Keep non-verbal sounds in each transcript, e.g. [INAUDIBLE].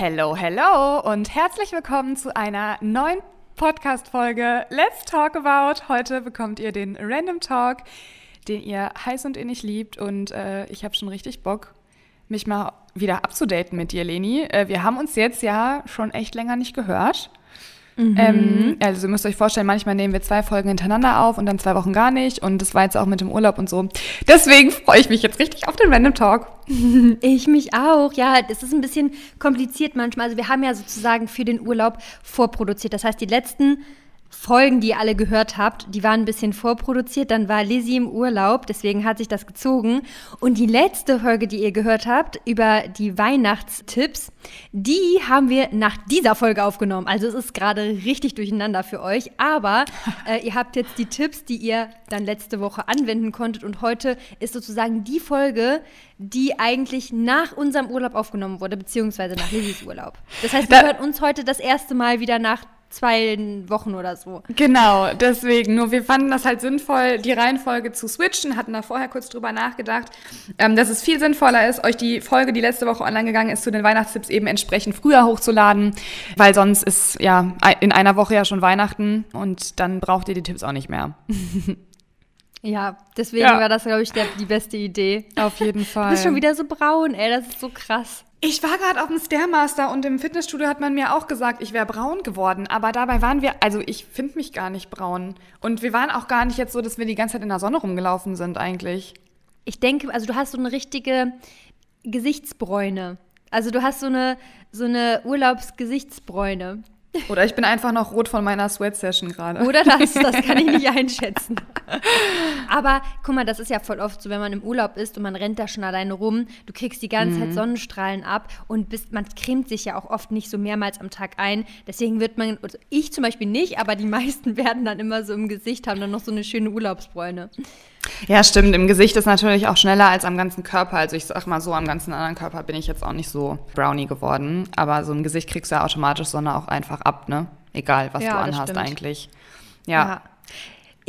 Hello, hello und herzlich willkommen zu einer neuen Podcast-Folge Let's Talk About. Heute bekommt ihr den Random Talk, den ihr heiß und innig liebt und äh, ich habe schon richtig Bock, mich mal wieder abzudaten mit dir, Leni. Äh, wir haben uns jetzt ja schon echt länger nicht gehört. Mhm. Ähm, also ihr müsst euch vorstellen, manchmal nehmen wir zwei Folgen hintereinander auf und dann zwei Wochen gar nicht. Und das war jetzt auch mit dem Urlaub und so. Deswegen freue ich mich jetzt richtig auf den Random Talk. [LAUGHS] Ich mich auch. Ja, es ist ein bisschen kompliziert manchmal. Also wir haben ja sozusagen für den Urlaub vorproduziert. Das heißt, die letzten Folgen, die ihr alle gehört habt, die waren ein bisschen vorproduziert. Dann war Lizzie im Urlaub, deswegen hat sich das gezogen. Und die letzte Folge, die ihr gehört habt, über die Weihnachtstipps, die haben wir nach dieser Folge aufgenommen. Also es ist gerade richtig durcheinander für euch. Aber äh, ihr habt jetzt die Tipps, die ihr dann letzte Woche anwenden konntet. Und heute ist sozusagen die Folge, die eigentlich nach unserem Urlaub aufgenommen wurde, beziehungsweise nach Lillys Urlaub. Das heißt, wir hören uns heute das erste Mal wieder nach zwei Wochen oder so. Genau, deswegen. Nur wir fanden das halt sinnvoll, die Reihenfolge zu switchen, hatten da vorher kurz drüber nachgedacht, ähm, dass es viel sinnvoller ist, euch die Folge, die letzte Woche online gegangen ist, zu den Weihnachtstipps eben entsprechend früher hochzuladen, weil sonst ist ja in einer Woche ja schon Weihnachten und dann braucht ihr die Tipps auch nicht mehr. [LAUGHS] Ja, deswegen ja. war das, glaube ich, der, die beste Idee. Auf jeden Fall. Du bist schon wieder so braun, ey, das ist so krass. Ich war gerade auf dem Stairmaster und im Fitnessstudio hat man mir auch gesagt, ich wäre braun geworden. Aber dabei waren wir, also ich finde mich gar nicht braun. Und wir waren auch gar nicht jetzt so, dass wir die ganze Zeit in der Sonne rumgelaufen sind eigentlich. Ich denke, also du hast so eine richtige Gesichtsbräune. Also du hast so eine, so eine Urlaubsgesichtsbräune. Oder ich bin einfach noch rot von meiner Sweat-Session gerade. Oder das, das kann ich nicht einschätzen. [LAUGHS] Aber guck mal, das ist ja voll oft so, wenn man im Urlaub ist und man rennt da schon alleine rum, du kriegst die ganze mhm. Zeit Sonnenstrahlen ab und bist, man cremt sich ja auch oft nicht so mehrmals am Tag ein. Deswegen wird man, also ich zum Beispiel nicht, aber die meisten [LAUGHS] werden dann immer so im Gesicht, haben dann noch so eine schöne Urlaubsbräune. Ja, stimmt. Im Gesicht ist natürlich auch schneller als am ganzen Körper. Also ich sag mal so, am ganzen anderen Körper bin ich jetzt auch nicht so Brownie geworden. Aber so im Gesicht kriegst du ja automatisch Sonne auch einfach ab, ne? Egal, was ja, du anhast eigentlich. Ja. ja.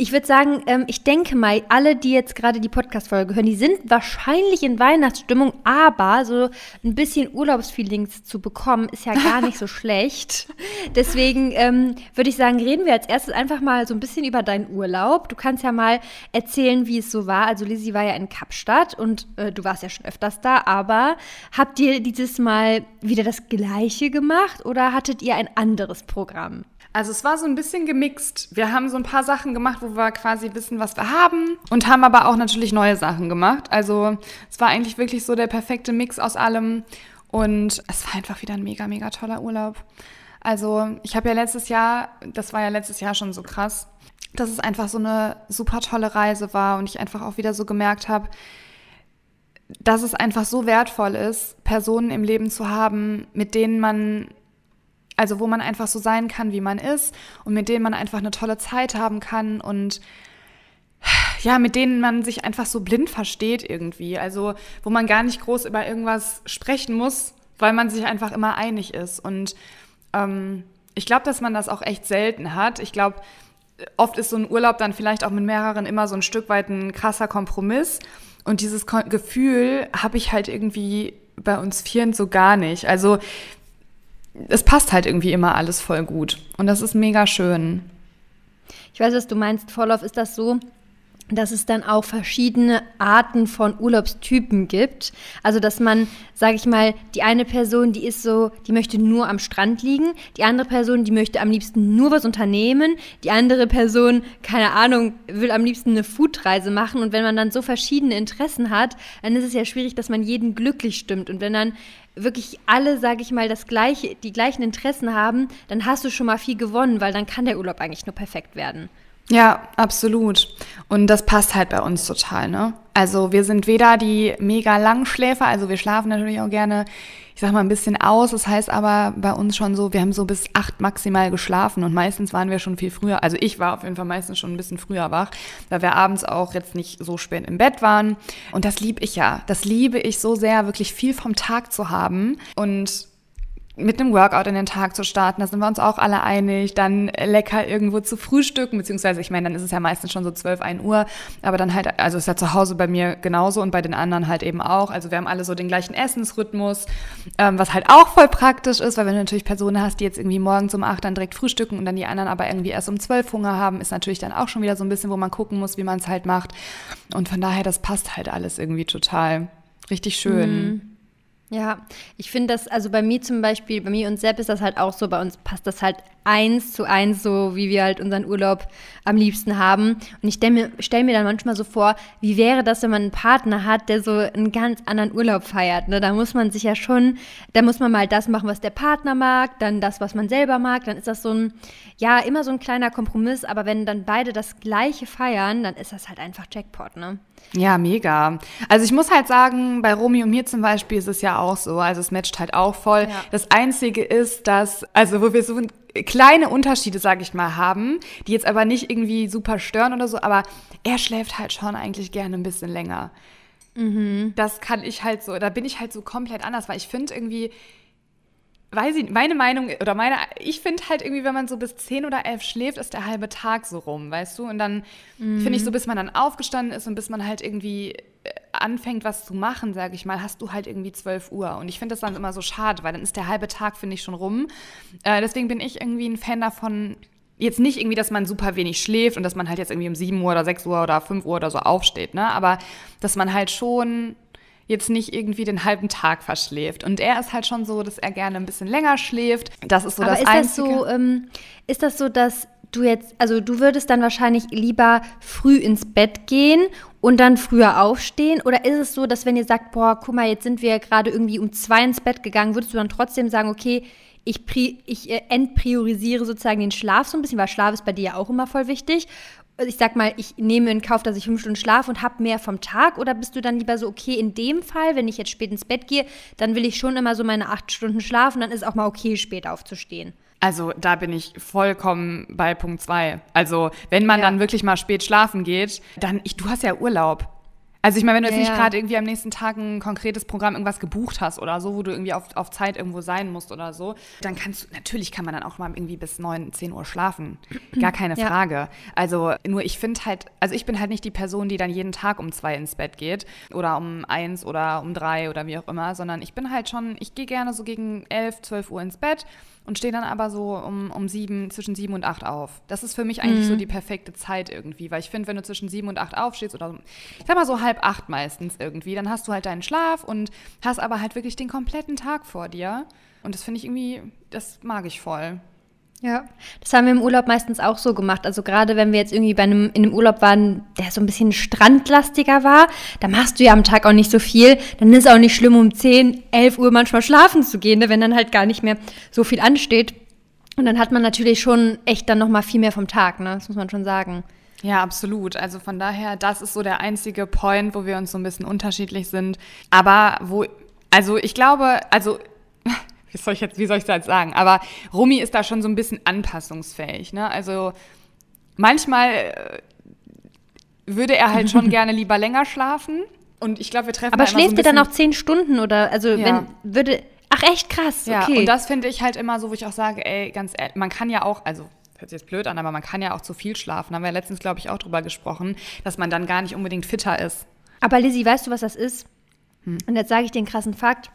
Ich würde sagen, ähm, ich denke mal, alle, die jetzt gerade die Podcast-Folge hören, die sind wahrscheinlich in Weihnachtsstimmung, aber so ein bisschen Urlaubsfeelings zu bekommen, ist ja gar nicht so [LAUGHS] schlecht. Deswegen ähm, würde ich sagen, reden wir als erstes einfach mal so ein bisschen über deinen Urlaub. Du kannst ja mal erzählen, wie es so war. Also Lizzie war ja in Kapstadt und äh, du warst ja schon öfters da, aber habt ihr dieses Mal wieder das Gleiche gemacht oder hattet ihr ein anderes Programm? Also es war so ein bisschen gemixt. Wir haben so ein paar Sachen gemacht, wo wir quasi wissen, was wir haben und haben aber auch natürlich neue Sachen gemacht. Also es war eigentlich wirklich so der perfekte Mix aus allem und es war einfach wieder ein mega, mega toller Urlaub. Also ich habe ja letztes Jahr, das war ja letztes Jahr schon so krass, dass es einfach so eine super tolle Reise war und ich einfach auch wieder so gemerkt habe, dass es einfach so wertvoll ist, Personen im Leben zu haben, mit denen man also wo man einfach so sein kann, wie man ist und mit denen man einfach eine tolle Zeit haben kann und ja, mit denen man sich einfach so blind versteht irgendwie. Also wo man gar nicht groß über irgendwas sprechen muss, weil man sich einfach immer einig ist. Und ähm, ich glaube, dass man das auch echt selten hat. Ich glaube, oft ist so ein Urlaub dann vielleicht auch mit mehreren immer so ein Stück weit ein krasser Kompromiss. Und dieses Gefühl habe ich halt irgendwie bei uns Vieren so gar nicht. Also es passt halt irgendwie immer alles voll gut. Und das ist mega schön. Ich weiß, was du meinst, Vorlauf. Ist das so, dass es dann auch verschiedene Arten von Urlaubstypen gibt. Also, dass man, sage ich mal, die eine Person, die ist so, die möchte nur am Strand liegen, die andere Person, die möchte am liebsten nur was unternehmen, die andere Person, keine Ahnung, will am liebsten eine Foodreise machen. Und wenn man dann so verschiedene Interessen hat, dann ist es ja schwierig, dass man jeden glücklich stimmt. Und wenn dann wirklich alle, sage ich mal, das gleiche, die gleichen Interessen haben, dann hast du schon mal viel gewonnen, weil dann kann der Urlaub eigentlich nur perfekt werden. Ja, absolut. Und das passt halt bei uns total, ne? Also wir sind weder die mega Langschläfer, also wir schlafen natürlich auch gerne, ich sag mal, ein bisschen aus. Das heißt aber bei uns schon so, wir haben so bis acht maximal geschlafen und meistens waren wir schon viel früher. Also ich war auf jeden Fall meistens schon ein bisschen früher wach, weil wir abends auch jetzt nicht so spät im Bett waren. Und das liebe ich ja. Das liebe ich so sehr, wirklich viel vom Tag zu haben. Und mit einem Workout in den Tag zu starten, da sind wir uns auch alle einig, dann lecker irgendwo zu frühstücken, beziehungsweise ich meine, dann ist es ja meistens schon so 12, 1 Uhr, aber dann halt, also ist ja zu Hause bei mir genauso und bei den anderen halt eben auch, also wir haben alle so den gleichen Essensrhythmus, ähm, was halt auch voll praktisch ist, weil wenn du natürlich Personen hast, die jetzt irgendwie morgens um 8 dann direkt frühstücken und dann die anderen aber irgendwie erst um 12 Hunger haben, ist natürlich dann auch schon wieder so ein bisschen, wo man gucken muss, wie man es halt macht und von daher, das passt halt alles irgendwie total. Richtig schön. Mhm. Ja, ich finde das, also bei mir zum Beispiel, bei mir und Sepp ist das halt auch so, bei uns passt das halt eins zu eins, so wie wir halt unseren Urlaub am liebsten haben. Und ich stelle mir, stell mir dann manchmal so vor, wie wäre das, wenn man einen Partner hat, der so einen ganz anderen Urlaub feiert. Ne? Da muss man sich ja schon, da muss man mal das machen, was der Partner mag, dann das, was man selber mag. Dann ist das so ein, ja, immer so ein kleiner Kompromiss. Aber wenn dann beide das Gleiche feiern, dann ist das halt einfach Jackpot, ne? Ja, mega. Also ich muss halt sagen, bei Romy und mir zum Beispiel ist es ja auch so. Also es matcht halt auch voll. Ja. Das Einzige ist, dass, also wo wir so kleine Unterschiede, sage ich mal, haben, die jetzt aber nicht irgendwie super stören oder so, aber er schläft halt schon eigentlich gerne ein bisschen länger. Mhm. Das kann ich halt so, da bin ich halt so komplett anders, weil ich finde irgendwie, weiß ich, meine Meinung oder meine, ich finde halt irgendwie, wenn man so bis 10 oder 11 schläft, ist der halbe Tag so rum, weißt du? Und dann mhm. finde ich so, bis man dann aufgestanden ist und bis man halt irgendwie äh, anfängt, was zu machen, sage ich mal, hast du halt irgendwie 12 Uhr. Und ich finde das dann immer so schade, weil dann ist der halbe Tag, finde ich, schon rum. Äh, deswegen bin ich irgendwie ein Fan davon, jetzt nicht irgendwie, dass man super wenig schläft und dass man halt jetzt irgendwie um 7 Uhr oder 6 Uhr oder 5 Uhr oder so aufsteht, ne? Aber dass man halt schon jetzt nicht irgendwie den halben Tag verschläft. Und er ist halt schon so, dass er gerne ein bisschen länger schläft. Das ist so Aber das ist Einzige. Das so, ähm, ist das so, dass du jetzt, also du würdest dann wahrscheinlich lieber früh ins Bett gehen und dann früher aufstehen? Oder ist es so, dass wenn ihr sagt, boah, guck mal, jetzt sind wir gerade irgendwie um zwei ins Bett gegangen, würdest du dann trotzdem sagen, okay, ich, ich äh, entpriorisiere sozusagen den Schlaf so ein bisschen, weil Schlaf ist bei dir ja auch immer voll wichtig ich sag mal, ich nehme in Kauf, dass ich fünf Stunden schlafe und habe mehr vom Tag? Oder bist du dann lieber so, okay, in dem Fall, wenn ich jetzt spät ins Bett gehe, dann will ich schon immer so meine acht Stunden schlafen, dann ist auch mal okay, spät aufzustehen. Also da bin ich vollkommen bei Punkt zwei. Also wenn man ja. dann wirklich mal spät schlafen geht, dann, ich, du hast ja Urlaub. Also ich meine, wenn du jetzt ja, nicht gerade irgendwie am nächsten Tag ein konkretes Programm irgendwas gebucht hast oder so, wo du irgendwie auf, auf Zeit irgendwo sein musst oder so, dann kannst du, natürlich kann man dann auch mal irgendwie bis 9, 10 Uhr schlafen. [CLEARS THROAT] Gar keine ja. Frage. Also nur ich finde halt, also ich bin halt nicht die Person, die dann jeden Tag um zwei ins Bett geht oder um eins oder um drei oder wie auch immer, sondern ich bin halt schon, ich gehe gerne so gegen 11, 12 Uhr ins Bett und stehe dann aber so um, um sieben, zwischen sieben und acht auf. Das ist für mich eigentlich mhm. so die perfekte Zeit irgendwie, weil ich finde, wenn du zwischen sieben und acht aufstehst oder ich sag mal so halb acht meistens irgendwie, dann hast du halt deinen Schlaf und hast aber halt wirklich den kompletten Tag vor dir. Und das finde ich irgendwie, das mag ich voll. Ja, das haben wir im Urlaub meistens auch so gemacht. Also gerade wenn wir jetzt irgendwie bei einem, in einem Urlaub waren, der so ein bisschen strandlastiger war, da machst du ja am Tag auch nicht so viel. Dann ist es auch nicht schlimm, um 10, 11 Uhr manchmal schlafen zu gehen, ne, wenn dann halt gar nicht mehr so viel ansteht. Und dann hat man natürlich schon echt dann nochmal viel mehr vom Tag, ne? Das muss man schon sagen. Ja, absolut. Also von daher, das ist so der einzige Point, wo wir uns so ein bisschen unterschiedlich sind. Aber wo, also ich glaube, also wie soll ich jetzt, wie soll ich das sagen? Aber Rumi ist da schon so ein bisschen anpassungsfähig. Ne? Also manchmal äh, würde er halt schon [LAUGHS] gerne lieber länger schlafen. Und ich glaube, wir treffen. Aber schläft so ihr dann auch zehn Stunden oder also ja. wenn würde. Ach echt krass. Ja, okay. und das finde ich halt immer so, wo ich auch sage, ey, ganz ehrlich, man kann ja auch, also hört sich jetzt blöd an, aber man kann ja auch zu viel schlafen. Da haben wir letztens, glaube ich, auch drüber gesprochen, dass man dann gar nicht unbedingt fitter ist. Aber Lizzie, weißt du, was das ist? Hm. Und jetzt sage ich den krassen Fakt.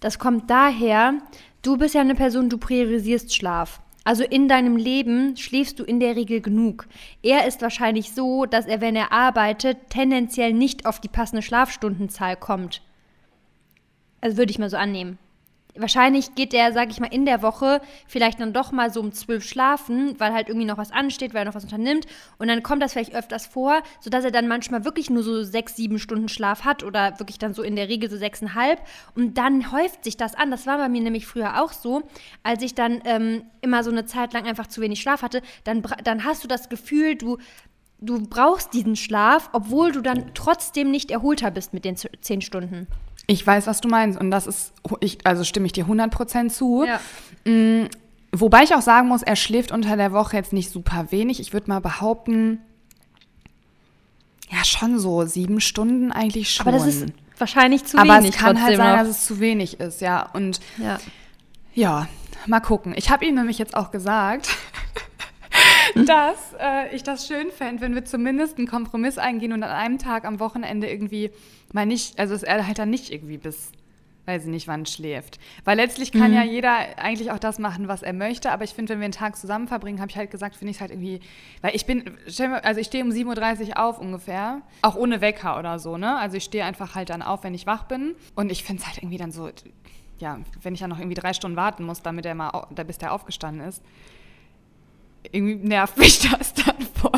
Das kommt daher, du bist ja eine Person, du priorisierst Schlaf. Also in deinem Leben schläfst du in der Regel genug. Er ist wahrscheinlich so, dass er, wenn er arbeitet, tendenziell nicht auf die passende Schlafstundenzahl kommt. Also würde ich mal so annehmen wahrscheinlich geht der, sag ich mal, in der Woche vielleicht dann doch mal so um zwölf schlafen, weil halt irgendwie noch was ansteht, weil er noch was unternimmt. Und dann kommt das vielleicht öfters vor, sodass er dann manchmal wirklich nur so sechs, sieben Stunden Schlaf hat oder wirklich dann so in der Regel so sechseinhalb. Und dann häuft sich das an. Das war bei mir nämlich früher auch so, als ich dann ähm, immer so eine Zeit lang einfach zu wenig Schlaf hatte. Dann, dann hast du das Gefühl, du du brauchst diesen Schlaf, obwohl du dann trotzdem nicht erholter bist mit den zehn Stunden. Ich weiß, was du meinst und das ist, ich, also stimme ich dir 100% zu. Ja. Mhm, wobei ich auch sagen muss, er schläft unter der Woche jetzt nicht super wenig. Ich würde mal behaupten, ja, schon so sieben Stunden eigentlich schon. Aber das ist wahrscheinlich zu Aber wenig. Aber es kann halt sein, noch. dass es zu wenig ist, ja. Und ja. Ja, mal gucken. Ich habe ihm nämlich jetzt auch gesagt, [LAUGHS] dass äh, ich das schön fände, wenn wir zumindest einen Kompromiss eingehen und an einem Tag am Wochenende irgendwie mal nicht, also dass er halt dann nicht irgendwie bis weiß ich nicht, wann schläft. Weil letztlich kann mhm. ja jeder eigentlich auch das machen, was er möchte. Aber ich finde, wenn wir einen Tag zusammen verbringen, habe ich halt gesagt, finde ich es halt irgendwie, weil ich bin, also ich stehe um 7.30 Uhr auf ungefähr, auch ohne Wecker oder so, ne? Also ich stehe einfach halt dann auf, wenn ich wach bin. Und ich finde es halt irgendwie dann so, ja, wenn ich dann noch irgendwie drei Stunden warten muss, damit er mal, bis der aufgestanden ist, irgendwie nervt [LAUGHS] mich das dann voll.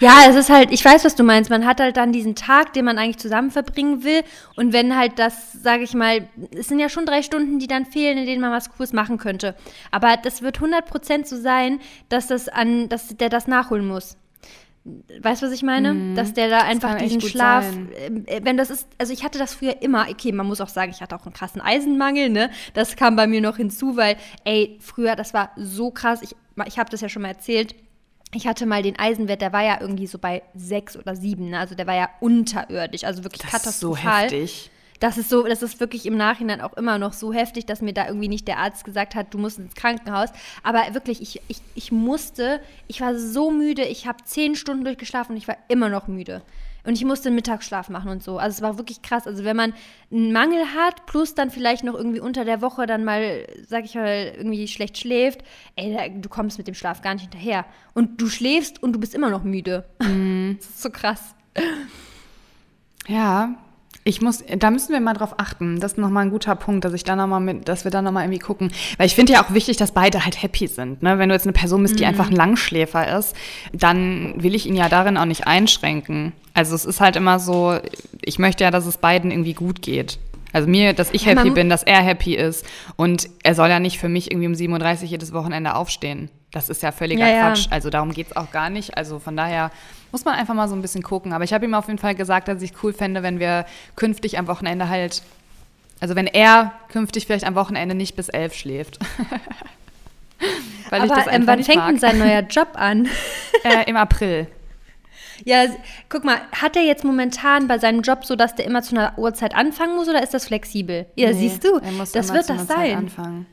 Ja, es ist halt, ich weiß, was du meinst. Man hat halt dann diesen Tag, den man eigentlich zusammen verbringen will. Und wenn halt das, sage ich mal, es sind ja schon drei Stunden, die dann fehlen, in denen man was Cooles machen könnte. Aber das wird 100% so sein, dass, das an, dass der das nachholen muss. Weißt du, was ich meine? Mhm. Dass der da einfach diesen Schlaf, sein. Äh, wenn das ist, also ich hatte das früher immer, okay, man muss auch sagen, ich hatte auch einen krassen Eisenmangel, ne? Das kam bei mir noch hinzu, weil, ey, früher, das war so krass, ich, ich habe das ja schon mal erzählt, ich hatte mal den Eisenwert, der war ja irgendwie so bei sechs oder sieben, ne? also der war ja unterirdisch, also wirklich das katastrophal. Ist so heftig. Das ist so, das ist wirklich im Nachhinein auch immer noch so heftig, dass mir da irgendwie nicht der Arzt gesagt hat, du musst ins Krankenhaus. Aber wirklich, ich, ich, ich musste, ich war so müde, ich habe zehn Stunden durchgeschlafen und ich war immer noch müde. Und ich musste einen Mittagsschlaf machen und so. Also es war wirklich krass. Also wenn man einen Mangel hat, plus dann vielleicht noch irgendwie unter der Woche dann mal, sag ich mal, irgendwie schlecht schläft, ey, du kommst mit dem Schlaf gar nicht hinterher. Und du schläfst und du bist immer noch müde. Mhm. [LAUGHS] Das ist so krass. Ja, ich muss, da müssen wir mal drauf achten. Das ist nochmal ein guter Punkt, dass ich da noch mal mit, dass wir da nochmal irgendwie gucken. Weil ich finde ja auch wichtig, dass beide halt happy sind. Ne? Wenn du jetzt eine Person bist, die mhm. einfach ein Langschläfer ist, dann will ich ihn ja darin auch nicht einschränken. Also es ist halt immer so, ich möchte ja, dass es beiden irgendwie gut geht. Also mir, dass ich happy bin, dass er happy ist. Und er soll ja nicht für mich irgendwie um 37 jedes Wochenende aufstehen. Das ist ja völliger ja, Quatsch. Ja. Also darum geht es auch gar nicht. Also von daher muss man einfach mal so ein bisschen gucken. Aber ich habe ihm auf jeden Fall gesagt, dass ich cool fände, wenn wir künftig am Wochenende halt, also wenn er künftig vielleicht am Wochenende nicht bis elf schläft. [LAUGHS] Weil Aber ich das ähm, wann fängt denn sein neuer Job an? [LAUGHS] äh, Im April. Ja, guck mal, hat er jetzt momentan bei seinem Job so, dass der immer zu einer Uhrzeit anfangen muss oder ist das flexibel? Ja, nee, siehst du, das wird das sein. Anfangen.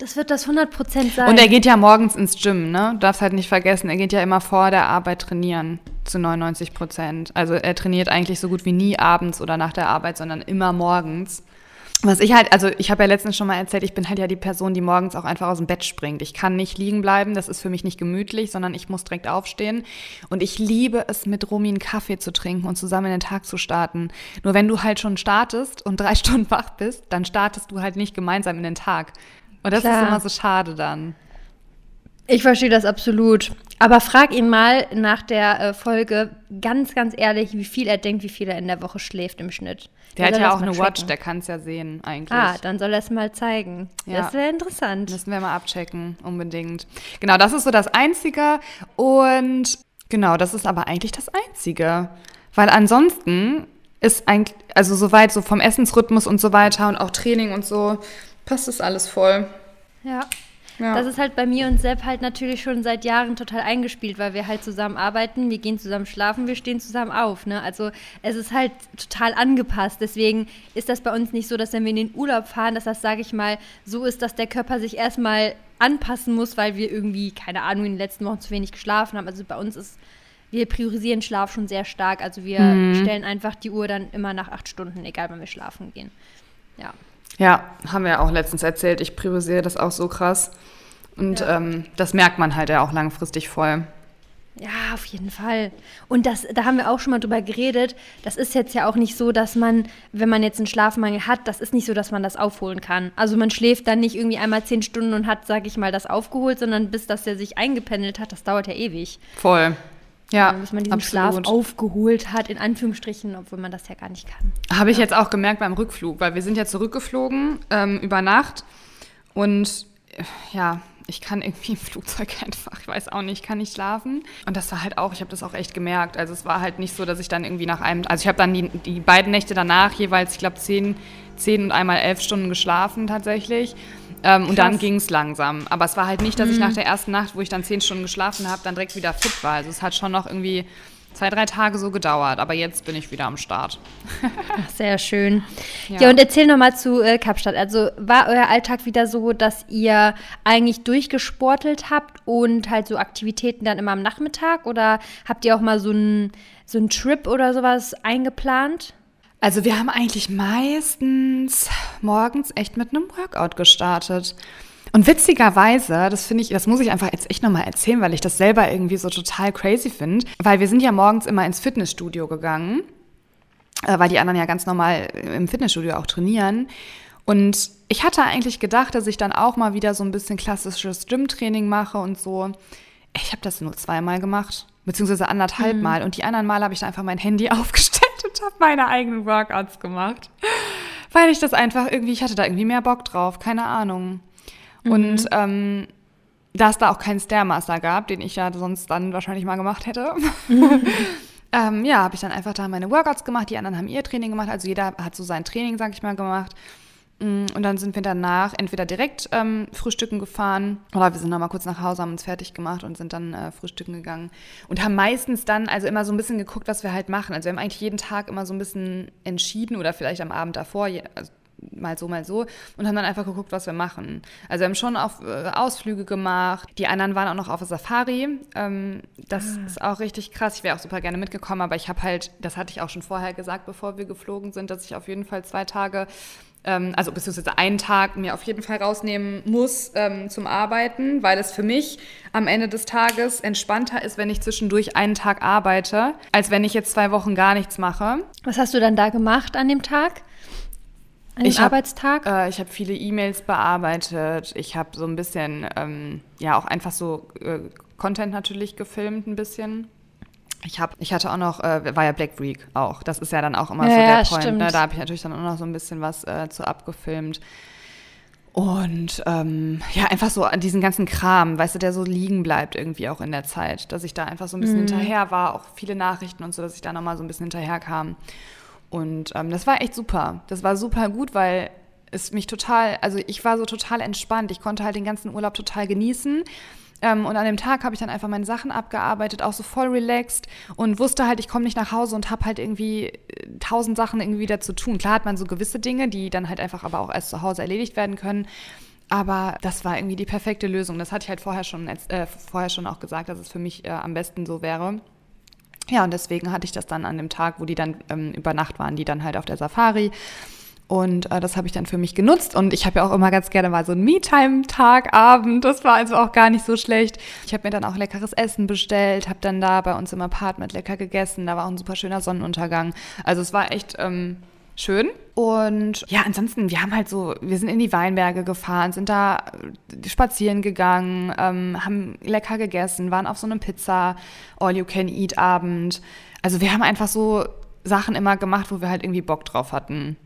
Das wird das 100% sein. Und er geht ja morgens ins Gym, ne? Du darfst halt nicht vergessen, er geht ja immer vor der Arbeit trainieren zu 99 Prozent. Also er trainiert eigentlich so gut wie nie abends oder nach der Arbeit, sondern immer morgens. Was ich halt, also ich habe ja letztens schon mal erzählt, ich bin halt ja die Person, die morgens auch einfach aus dem Bett springt. Ich kann nicht liegen bleiben, das ist für mich nicht gemütlich, sondern ich muss direkt aufstehen. Und ich liebe es, mit Romy einen Kaffee zu trinken und zusammen in den Tag zu starten. Nur wenn du halt schon startest und drei [LAUGHS] Stunden wach bist, dann startest du halt nicht gemeinsam in den Tag. Und das Klar. ist immer so schade dann. Ich verstehe das absolut. Aber frag ihn mal nach der äh, Folge ganz, ganz ehrlich, wie viel er denkt, wie viel er in der Woche schläft im Schnitt. Der, der hat ja auch eine Watch, der kann es ja sehen eigentlich. Ah, dann soll er es mal zeigen. Ja. Das wäre interessant. Müssen wir mal abchecken, unbedingt. Genau, das ist so das Einzige. Und genau, das ist aber eigentlich das Einzige. Weil ansonsten ist eigentlich, also soweit so vom Essensrhythmus und so weiter und auch Training und so, passt das alles voll. Ja. ja. Das ist halt bei mir und Sepp halt natürlich schon seit Jahren total eingespielt, weil wir halt zusammen arbeiten, wir gehen zusammen schlafen, wir stehen zusammen auf. Ne? Also es ist halt total angepasst. Deswegen ist das bei uns nicht so, dass wenn wir in den Urlaub fahren, dass das, sage ich mal, so ist, dass der Körper sich erstmal anpassen muss, weil wir irgendwie, keine Ahnung, in den letzten Wochen zu wenig geschlafen haben. Also bei uns ist wir priorisieren Schlaf schon sehr stark. Also wir mhm. stellen einfach die Uhr dann immer nach acht Stunden, egal wann wir schlafen gehen. Ja. Ja, haben wir ja auch letztens erzählt. Ich priorisiere das auch so krass. Und ja. ähm, das merkt man halt ja auch langfristig voll. Ja, auf jeden Fall. Und das, da haben wir auch schon mal drüber geredet. Das ist jetzt ja auch nicht so, dass man, wenn man jetzt einen Schlafmangel hat, das ist nicht so, dass man das aufholen kann. Also man schläft dann nicht irgendwie einmal zehn Stunden und hat, sag ich mal, das aufgeholt, sondern bis das der sich eingependelt hat, das dauert ja ewig. Voll. Ja, bis man diesen absolut. Schlaf aufgeholt hat, in Anführungsstrichen, obwohl man das ja gar nicht kann. Habe ich ja. jetzt auch gemerkt beim Rückflug, weil wir sind ja zurückgeflogen ähm, über Nacht und äh, ja, ich kann irgendwie [LAUGHS] im Flugzeug einfach, ich weiß auch nicht, kann nicht schlafen. Und das war halt auch, ich habe das auch echt gemerkt. Also es war halt nicht so, dass ich dann irgendwie nach einem, also ich habe dann die, die beiden Nächte danach jeweils, ich glaube, zehn, zehn und einmal elf Stunden geschlafen tatsächlich. Ähm, und dann ging es langsam. Aber es war halt nicht, dass ich mhm. nach der ersten Nacht, wo ich dann zehn Stunden geschlafen habe, dann direkt wieder fit war. Also es hat schon noch irgendwie zwei, drei Tage so gedauert, aber jetzt bin ich wieder am Start. Ach, sehr schön. Ja, ja und erzähl nochmal zu äh, Kapstadt. Also war euer Alltag wieder so, dass ihr eigentlich durchgesportelt habt und halt so Aktivitäten dann immer am Nachmittag oder habt ihr auch mal so einen so Trip oder sowas eingeplant? Also wir haben eigentlich meistens morgens echt mit einem Workout gestartet. Und witzigerweise, das finde ich, das muss ich einfach jetzt echt nochmal erzählen, weil ich das selber irgendwie so total crazy finde, weil wir sind ja morgens immer ins Fitnessstudio gegangen, äh, weil die anderen ja ganz normal im Fitnessstudio auch trainieren. Und ich hatte eigentlich gedacht, dass ich dann auch mal wieder so ein bisschen klassisches Gym-Training mache und so. Ich habe das nur zweimal gemacht, beziehungsweise anderthalb mhm. Mal. Und die anderen Mal habe ich da einfach mein Handy [LAUGHS] aufgestellt und habe meine eigenen Workouts gemacht. Weil ich das einfach irgendwie, ich hatte da irgendwie mehr Bock drauf, keine Ahnung. Mhm. Und ähm, da es da auch keinen Stairmaster gab, den ich ja sonst dann wahrscheinlich mal gemacht hätte, mhm. [LAUGHS] ähm, ja, habe ich dann einfach da meine Workouts gemacht. Die anderen haben ihr Training gemacht. Also jeder hat so sein Training, sag ich mal, gemacht. Mm, und dann sind wir danach entweder direkt ähm, frühstücken gefahren oder wir sind noch mal kurz nach Hause, haben uns fertig gemacht und sind dann äh, frühstücken gegangen. Und haben meistens dann also immer so ein bisschen geguckt, was wir halt machen. Also wir haben eigentlich jeden Tag immer so ein bisschen entschieden oder vielleicht am Abend davor, also mal so, mal so und haben dann einfach geguckt, was wir machen. Also wir haben schon auf, äh, Ausflüge gemacht. Die anderen waren auch noch auf Safari. Ähm, das ah. ist auch richtig krass. Ich wäre auch super gerne mitgekommen, aber ich habe halt, das hatte ich auch schon vorher gesagt, bevor wir geflogen sind, dass ich auf jeden Fall zwei Tage ähm, also beziehungsweise einen Tag mir auf jeden Fall rausnehmen muss ähm, zum Arbeiten, weil es für mich am Ende des Tages entspannter ist, wenn ich zwischendurch einen Tag arbeite, als wenn ich jetzt zwei Wochen gar nichts mache. Was hast du dann da gemacht an dem Tag? An dem ich Arbeitstag? Hab, äh, ich habe viele E-Mails bearbeitet. Ich habe so ein bisschen, ähm, ja, auch einfach so äh, Content natürlich gefilmt, ein bisschen. Ich, hab, ich hatte auch noch, äh, war ja Black Week auch. Das ist ja dann auch immer ja, so der Point. Ne? Da habe ich natürlich dann auch noch so ein bisschen was äh, zu abgefilmt. Und ähm, ja, einfach so an diesen ganzen Kram, weißt du, der so liegen bleibt irgendwie auch in der Zeit. Dass ich da einfach so ein bisschen mhm. hinterher war, auch viele Nachrichten und so, dass ich da nochmal so ein bisschen hinterher kam. Und ähm, das war echt super. Das war super gut, weil es mich total, also ich war so total entspannt. Ich konnte halt den ganzen Urlaub total genießen. Ähm, und an dem Tag habe ich dann einfach meine Sachen abgearbeitet, auch so voll relaxed und wusste halt, ich komme nicht nach Hause und habe halt irgendwie äh, tausend Sachen irgendwie wieder zu tun. Klar hat man so gewisse Dinge, die dann halt einfach aber auch erst zu Hause erledigt werden können. Aber das war irgendwie die perfekte Lösung. Das hatte ich halt vorher schon, äh, vorher schon auch gesagt, dass es für mich äh, am besten so wäre. Ja, und deswegen hatte ich das dann an dem Tag, wo die dann ähm, über Nacht waren, die dann halt auf der Safari. Und äh, das habe ich dann für mich genutzt. Und ich habe ja auch immer ganz gerne mal so einen Me-Time-Tag, Abend. Das war also auch gar nicht so schlecht. Ich habe mir dann auch leckeres Essen bestellt, habe dann da bei uns im Apartment lecker gegessen. Da war auch ein super schöner Sonnenuntergang. Also es war echt ähm, schön. Und ja, ansonsten, wir haben halt so, wir sind in die Weinberge gefahren, sind da äh, spazieren gegangen, ähm, haben lecker gegessen, waren auf so einem Pizza All-You-Can-Eat-Abend. Also wir haben einfach so Sachen immer gemacht, wo wir halt irgendwie Bock drauf hatten.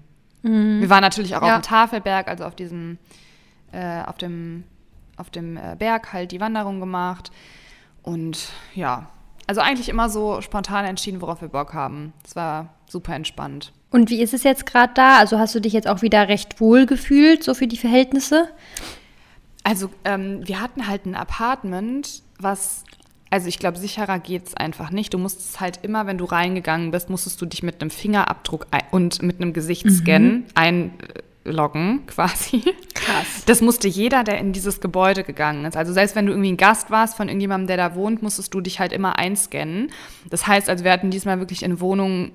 Mhm. Wir waren natürlich auch ja. auf dem Tafelberg, also auf diesem, äh, auf dem, auf dem äh, Berg halt die Wanderung gemacht. Und ja, also eigentlich immer so spontan entschieden, worauf wir Bock haben. Es war super entspannt. Und wie ist es jetzt gerade da? Also hast du dich jetzt auch wieder recht wohl gefühlt, so für die Verhältnisse? Also ähm, wir hatten halt ein Apartment, was also ich glaube, sicherer geht es einfach nicht. Du musstest halt immer, wenn du reingegangen bist, musstest du dich mit einem Fingerabdruck und mit einem Gesichtsscan mhm. einloggen, [LAUGHS] quasi. Krass. Das musste jeder, der in dieses Gebäude gegangen ist. Also selbst wenn du irgendwie ein Gast warst von irgendjemandem, der da wohnt, musstest du dich halt immer einscannen. Das heißt, also wir hatten diesmal wirklich in Wohnungen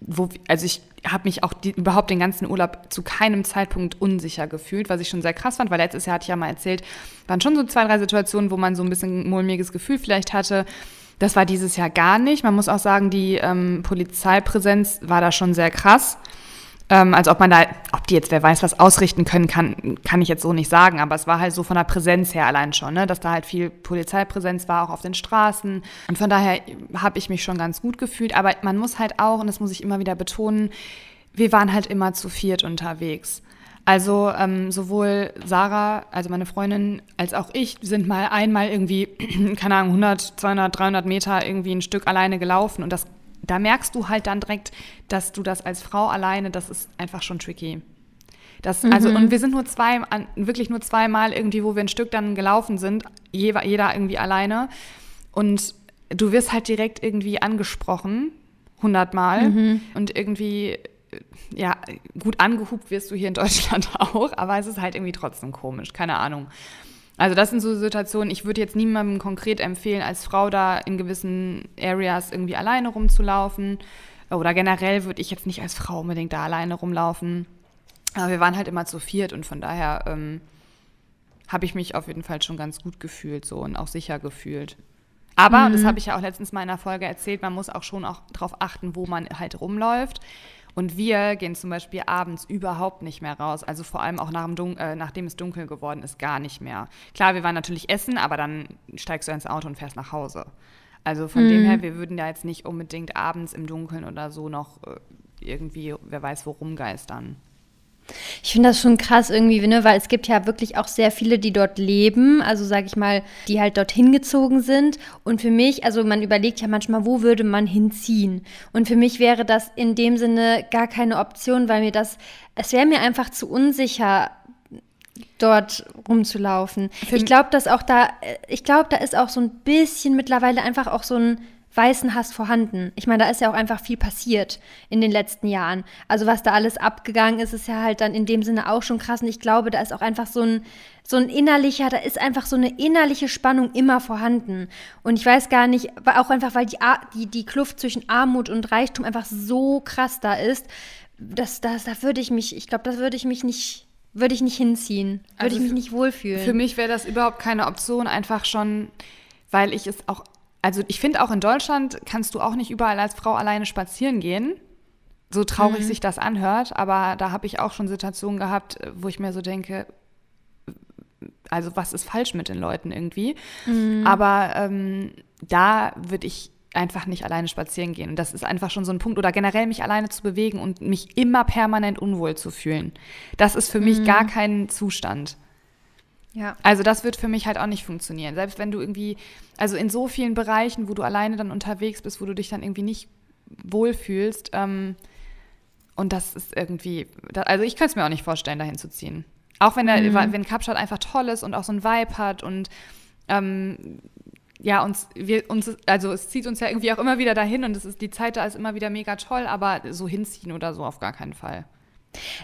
wo, also ich habe mich auch die, überhaupt den ganzen Urlaub zu keinem Zeitpunkt unsicher gefühlt, was ich schon sehr krass fand, weil letztes Jahr hatte ich ja mal erzählt, waren schon so zwei, drei Situationen, wo man so ein bisschen mulmiges Gefühl vielleicht hatte. Das war dieses Jahr gar nicht. Man muss auch sagen, die ähm, Polizeipräsenz war da schon sehr krass. Ähm, also ob man da, ob die jetzt, wer weiß, was ausrichten können, kann, kann ich jetzt so nicht sagen. Aber es war halt so von der Präsenz her allein schon, ne? dass da halt viel Polizeipräsenz war, auch auf den Straßen. Und von daher habe ich mich schon ganz gut gefühlt. Aber man muss halt auch, und das muss ich immer wieder betonen, wir waren halt immer zu viert unterwegs. Also ähm, sowohl Sarah, also meine Freundin, als auch ich sind mal einmal irgendwie, [CLEARS THROAT] keine Ahnung, 100, 200, 300 Meter irgendwie ein Stück alleine gelaufen. Und das da merkst du halt dann direkt, dass du das als Frau alleine, das ist einfach schon tricky. Das, also, mhm. und wir sind nur zwei, wirklich nur zweimal irgendwie, wo wir ein Stück dann gelaufen sind, jeder irgendwie alleine. Und du wirst halt direkt irgendwie angesprochen, hundertmal. Mhm. Und irgendwie, ja, gut angehupt wirst du hier in Deutschland [LAUGHS] auch, aber es ist halt irgendwie trotzdem komisch, keine Ahnung. Also das sind so Situationen, ich würde jetzt niemandem konkret empfehlen, als Frau da in gewissen Areas irgendwie alleine rumzulaufen. Oder generell würde ich jetzt nicht als Frau unbedingt da alleine rumlaufen. Aber wir waren halt immer zu viert und von daher ähm, habe ich mich auf jeden Fall schon ganz gut gefühlt so und auch sicher gefühlt. Aber, mhm. und das mhm. habe ich ja auch letztens mal in einer Folge erzählt, man muss auch schon auch darauf achten, wo man halt rumläuft. Und wir gehen zum Beispiel abends überhaupt nicht mehr raus. Also vor allem auch nach dem äh, nachdem es dunkel geworden ist, gar nicht mehr. Klar, wir waren natürlich essen, aber dann steigst du ins Auto und fährst nach Hause. Also von mhm. dem her, wir würden ja jetzt nicht unbedingt abends im Dunkeln oder so noch äh, irgendwie, wer weiß, wo rumgeistern. Ich finde das schon krass irgendwie, ne? weil es gibt ja wirklich auch sehr viele, die dort leben, also sage ich mal, die halt dorthin gezogen sind. Und für mich, also man überlegt ja manchmal, wo würde man hinziehen? Und für mich wäre das in dem Sinne gar keine Option, weil mir das, es wäre mir einfach zu unsicher, dort rumzulaufen. Für ich glaube, dass auch da, ich glaube, da ist auch so ein bisschen mittlerweile einfach auch so ein weißen Hass vorhanden. Ich meine, da ist ja auch einfach viel passiert in den letzten Jahren. Also was da alles abgegangen ist, ist ja halt dann in dem Sinne auch schon krass. Und ich glaube, da ist auch einfach so ein, so ein innerlicher, da ist einfach so eine innerliche Spannung immer vorhanden. Und ich weiß gar nicht, auch einfach, weil die, die, die Kluft zwischen Armut und Reichtum einfach so krass da ist, das, das, da würde ich mich, ich glaube, das würde ich mich nicht, würde ich nicht hinziehen. Würde also ich mich nicht wohlfühlen. Für mich wäre das überhaupt keine Option, einfach schon, weil ich es auch also ich finde auch in Deutschland kannst du auch nicht überall als Frau alleine spazieren gehen. So traurig mhm. sich das anhört, aber da habe ich auch schon Situationen gehabt, wo ich mir so denke, also was ist falsch mit den Leuten irgendwie? Mhm. Aber ähm, da würde ich einfach nicht alleine spazieren gehen. Und das ist einfach schon so ein Punkt. Oder generell mich alleine zu bewegen und mich immer permanent unwohl zu fühlen. Das ist für mhm. mich gar kein Zustand. Ja. Also das wird für mich halt auch nicht funktionieren. Selbst wenn du irgendwie, also in so vielen Bereichen, wo du alleine dann unterwegs bist, wo du dich dann irgendwie nicht wohlfühlst, ähm, und das ist irgendwie, also ich könnte es mir auch nicht vorstellen, dahin zu ziehen. Auch wenn, der, mhm. wenn Kapstadt einfach toll ist und auch so ein Vibe hat und ähm, ja, uns, wir, uns, also es zieht uns ja irgendwie auch immer wieder dahin und es ist, die Zeit da ist immer wieder mega toll, aber so hinziehen oder so auf gar keinen Fall.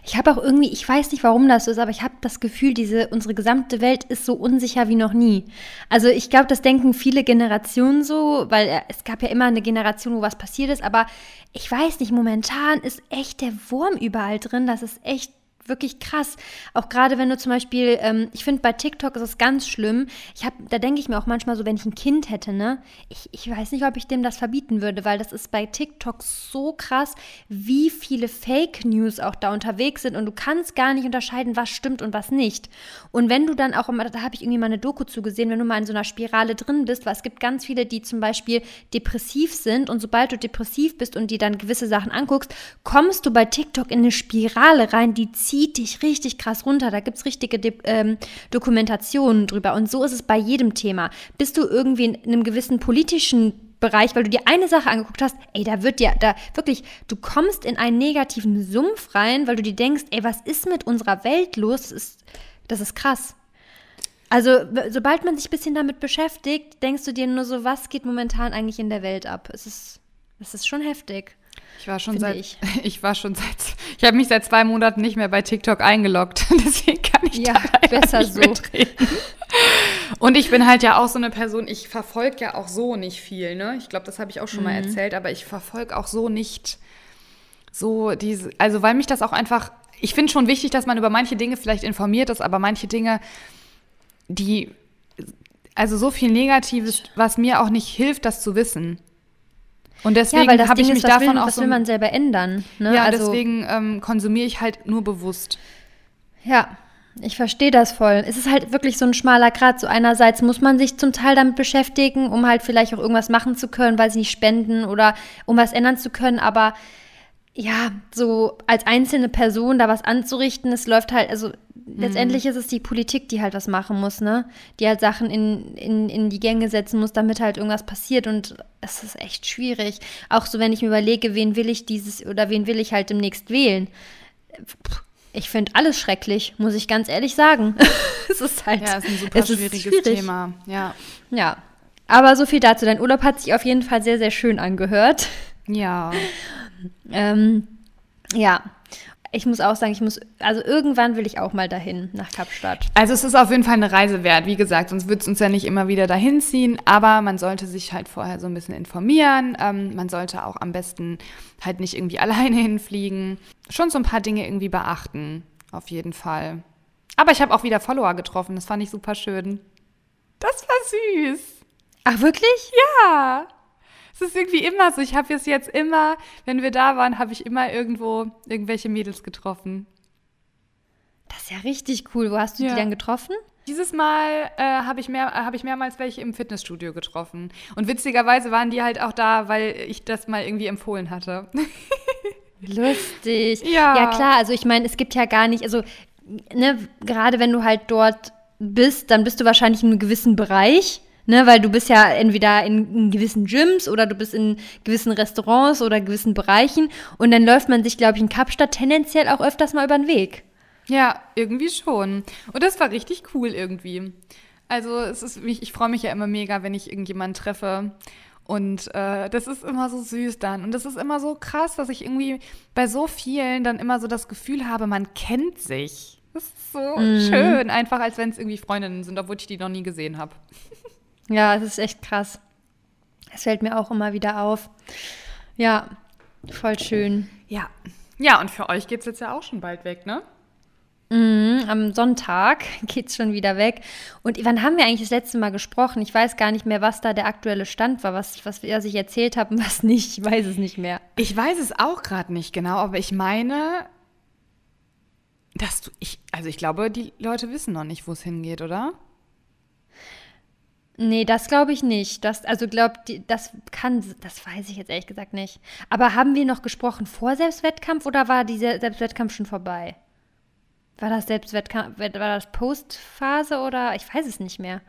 Ich habe auch irgendwie, ich weiß nicht, warum das so ist, aber ich habe das Gefühl, diese, unsere gesamte Welt ist so unsicher wie noch nie. Also ich glaube, das denken viele Generationen so, weil äh, es gab ja immer eine Generation, wo was passiert ist, aber ich weiß nicht, momentan ist echt der Wurm überall drin. Das ist echt wirklich krass. Auch gerade wenn du zum Beispiel, ähm, ich finde bei TikTok ist es ganz schlimm. Ich habe, da denke ich mir auch manchmal so, wenn ich ein Kind hätte, ne, ich, ich weiß nicht, ob ich dem das verbieten würde, weil das ist bei TikTok so krass, wie viele Fake News auch da unterwegs sind und du kannst gar nicht unterscheiden, was stimmt und was nicht. Und wenn du dann auch immer, da habe ich irgendwie mal eine Doku zugesehen, wenn du mal in so einer Spirale drin bist, weil es gibt ganz viele, die zum Beispiel depressiv sind und sobald du depressiv bist und die dann gewisse Sachen anguckst, kommst du bei TikTok in eine Spirale rein, die zieht zieht dich richtig krass runter. Da gibt es richtige De ähm, Dokumentationen drüber. Und so ist es bei jedem Thema. Bist du irgendwie in einem gewissen politischen Bereich, weil du dir eine Sache angeguckt hast, ey, da wird dir, da wirklich, du kommst in einen negativen Sumpf rein, weil du dir denkst, ey, was ist mit unserer Welt los? Das ist, das ist krass. Also, sobald man sich ein bisschen damit beschäftigt, denkst du dir nur so, was geht momentan eigentlich in der Welt ab? Es ist, es ist schon heftig. Ich war schon seit ich. [LAUGHS] ich. war schon seit ich habe mich seit zwei Monaten nicht mehr bei TikTok eingeloggt, [LAUGHS] deswegen kann ich ja, da besser nicht so. Mitreden. Und ich bin halt ja auch so eine Person, ich verfolge ja auch so nicht viel, ne? Ich glaube, das habe ich auch schon mhm. mal erzählt, aber ich verfolge auch so nicht so diese, also weil mich das auch einfach, ich finde schon wichtig, dass man über manche Dinge vielleicht informiert ist, aber manche Dinge, die, also so viel Negatives, was mir auch nicht hilft, das zu wissen. Und deswegen ja, habe ich mich ist, davon will, auch das will man selber ändern. Ne? Ja, also, deswegen ähm, konsumiere ich halt nur bewusst. Ja, ich verstehe das voll. Es ist halt wirklich so ein schmaler Grad. So einerseits muss man sich zum Teil damit beschäftigen, um halt vielleicht auch irgendwas machen zu können, weil sie nicht spenden oder um was ändern zu können. Aber ja, so als einzelne Person da was anzurichten, es läuft halt, also letztendlich mhm. ist es die Politik, die halt was machen muss, ne? Die halt Sachen in, in, in die Gänge setzen muss, damit halt irgendwas passiert. Und es ist echt schwierig. Auch so, wenn ich mir überlege, wen will ich dieses oder wen will ich halt demnächst wählen. Ich finde alles schrecklich, muss ich ganz ehrlich sagen. [LAUGHS] es ist halt. Ja, es ist ein super schwieriges schwierig. Thema. Ja. Ja. Aber so viel dazu. Dein Urlaub hat sich auf jeden Fall sehr, sehr schön angehört. Ja. ähm, ja. Ich muss auch sagen, ich muss, also irgendwann will ich auch mal dahin, nach Kapstadt. Also es ist auf jeden Fall eine Reise wert. Wie gesagt, sonst wird es uns ja nicht immer wieder dahin ziehen. Aber man sollte sich halt vorher so ein bisschen informieren. Ähm, man sollte auch am besten halt nicht irgendwie [LAUGHS] alleine hinfliegen. Schon so ein paar Dinge irgendwie beachten. Auf jeden Fall. Aber ich habe auch wieder Follower getroffen. Das fand ich super schön. Das war süß. Ach, wirklich? Ja. Es ist irgendwie immer so. Ich habe es jetzt immer, wenn wir da waren, habe ich immer irgendwo irgendwelche Mädels getroffen. Das ist ja richtig cool. Wo hast du Ja. die dann getroffen? Dieses Mal äh, habe ich, mehr, hab ich mehrmals welche im Fitnessstudio getroffen. Und witzigerweise waren die halt auch da, weil ich das mal irgendwie empfohlen hatte. [LAUGHS] Lustig. Ja. Ja, klar. Also ich meine, es gibt ja gar nicht, also ne, gerade wenn du halt dort bist, dann bist du wahrscheinlich in einem gewissen Bereich. Ne, weil du bist ja entweder in, in gewissen Gyms oder du bist in gewissen Restaurants oder gewissen Bereichen und dann läuft man sich, glaube ich, in Kapstadt tendenziell auch öfters mal über den Weg. Ja, irgendwie schon. Und das war richtig cool irgendwie. Also es ist, ich, ich freue mich ja immer mega, wenn ich irgendjemanden treffe. Und äh, das ist immer so süß dann. Und das ist immer so krass, dass ich irgendwie bei so vielen dann immer so das Gefühl habe, man kennt sich. Das ist so schön, einfach als wenn es irgendwie Freundinnen sind, obwohl ich die noch nie gesehen habe. Ja, es ist echt krass. Es fällt mir auch immer wieder auf. Ja, voll schön. Ja. Ja, und für euch geht es jetzt ja auch schon bald weg, ne? Mhm, am Sonntag geht's schon wieder weg. Und wann haben wir eigentlich das letzte Mal gesprochen? Ich weiß gar nicht mehr, was da der aktuelle Stand war, was, was, was ich erzählt habe und was nicht. Ich weiß es nicht mehr. Ich weiß es auch gerade nicht genau, aber ich meine, dass du, ich, also ich glaube, die Leute wissen noch nicht, wo es hingeht, oder? Nee, das glaube ich nicht. Das, also glaubt, das kann, das weiß ich jetzt ehrlich gesagt nicht. Aber haben wir noch gesprochen vor Selbstwettkampf oder war dieser Selbstwettkampf schon vorbei? War das Selbstwettkampf, war das Postphase oder ich weiß es nicht mehr.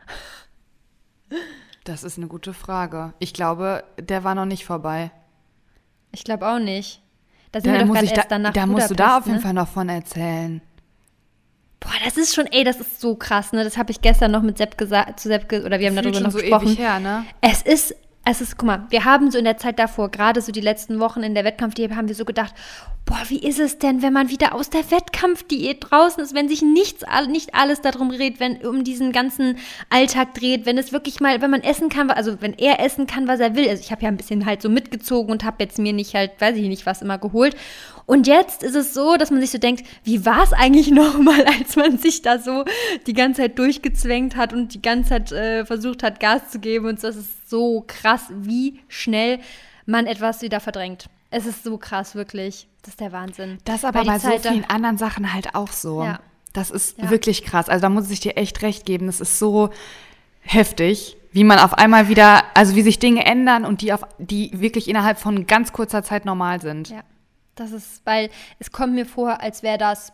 Das ist eine gute Frage. Ich glaube, der war noch nicht vorbei. Ich glaube auch nicht. Da sind Da, wir doch muss ich da, erst danach da musst du da auf jeden ne? Fall noch von erzählen. Boah, das ist schon, ey, das ist so krass, ne? Das habe ich gestern noch mit Sepp gesagt, zu Sepp, oder wir haben darüber noch so gesprochen. ewig her, ne? Es ist, es ist, guck mal, wir haben so in der Zeit davor, gerade so die letzten Wochen in der Wettkampfdiät, haben wir so gedacht, boah, wie ist es denn, wenn man wieder aus der Wettkampfdiät draußen ist, wenn sich nichts, nicht alles darum dreht, wenn um diesen ganzen Alltag dreht, wenn es wirklich mal, wenn man essen kann, also wenn er essen kann, was er will. Also ich habe ja ein bisschen halt so mitgezogen und habe jetzt mir nicht halt, weiß ich nicht, was immer geholt. Und jetzt ist es so, dass man sich so denkt, wie war es eigentlich [LAUGHS] nochmal, als man sich da so die ganze Zeit durchgezwängt hat und die ganze Zeit äh, versucht hat, Gas zu geben und so. Es ist so krass, wie schnell man etwas wieder verdrängt. Es ist so krass, wirklich. Das ist der Wahnsinn. Das ist aber bei so Zeit vielen anderen Sachen halt auch so. Ja. Das ist Ja. wirklich krass. Also da muss ich dir echt recht geben. Das ist so heftig, wie man auf einmal wieder, also wie sich Dinge ändern und die auf, die wirklich innerhalb von ganz kurzer Zeit normal sind. Ja, das ist, weil es kommt mir vor, als wäre das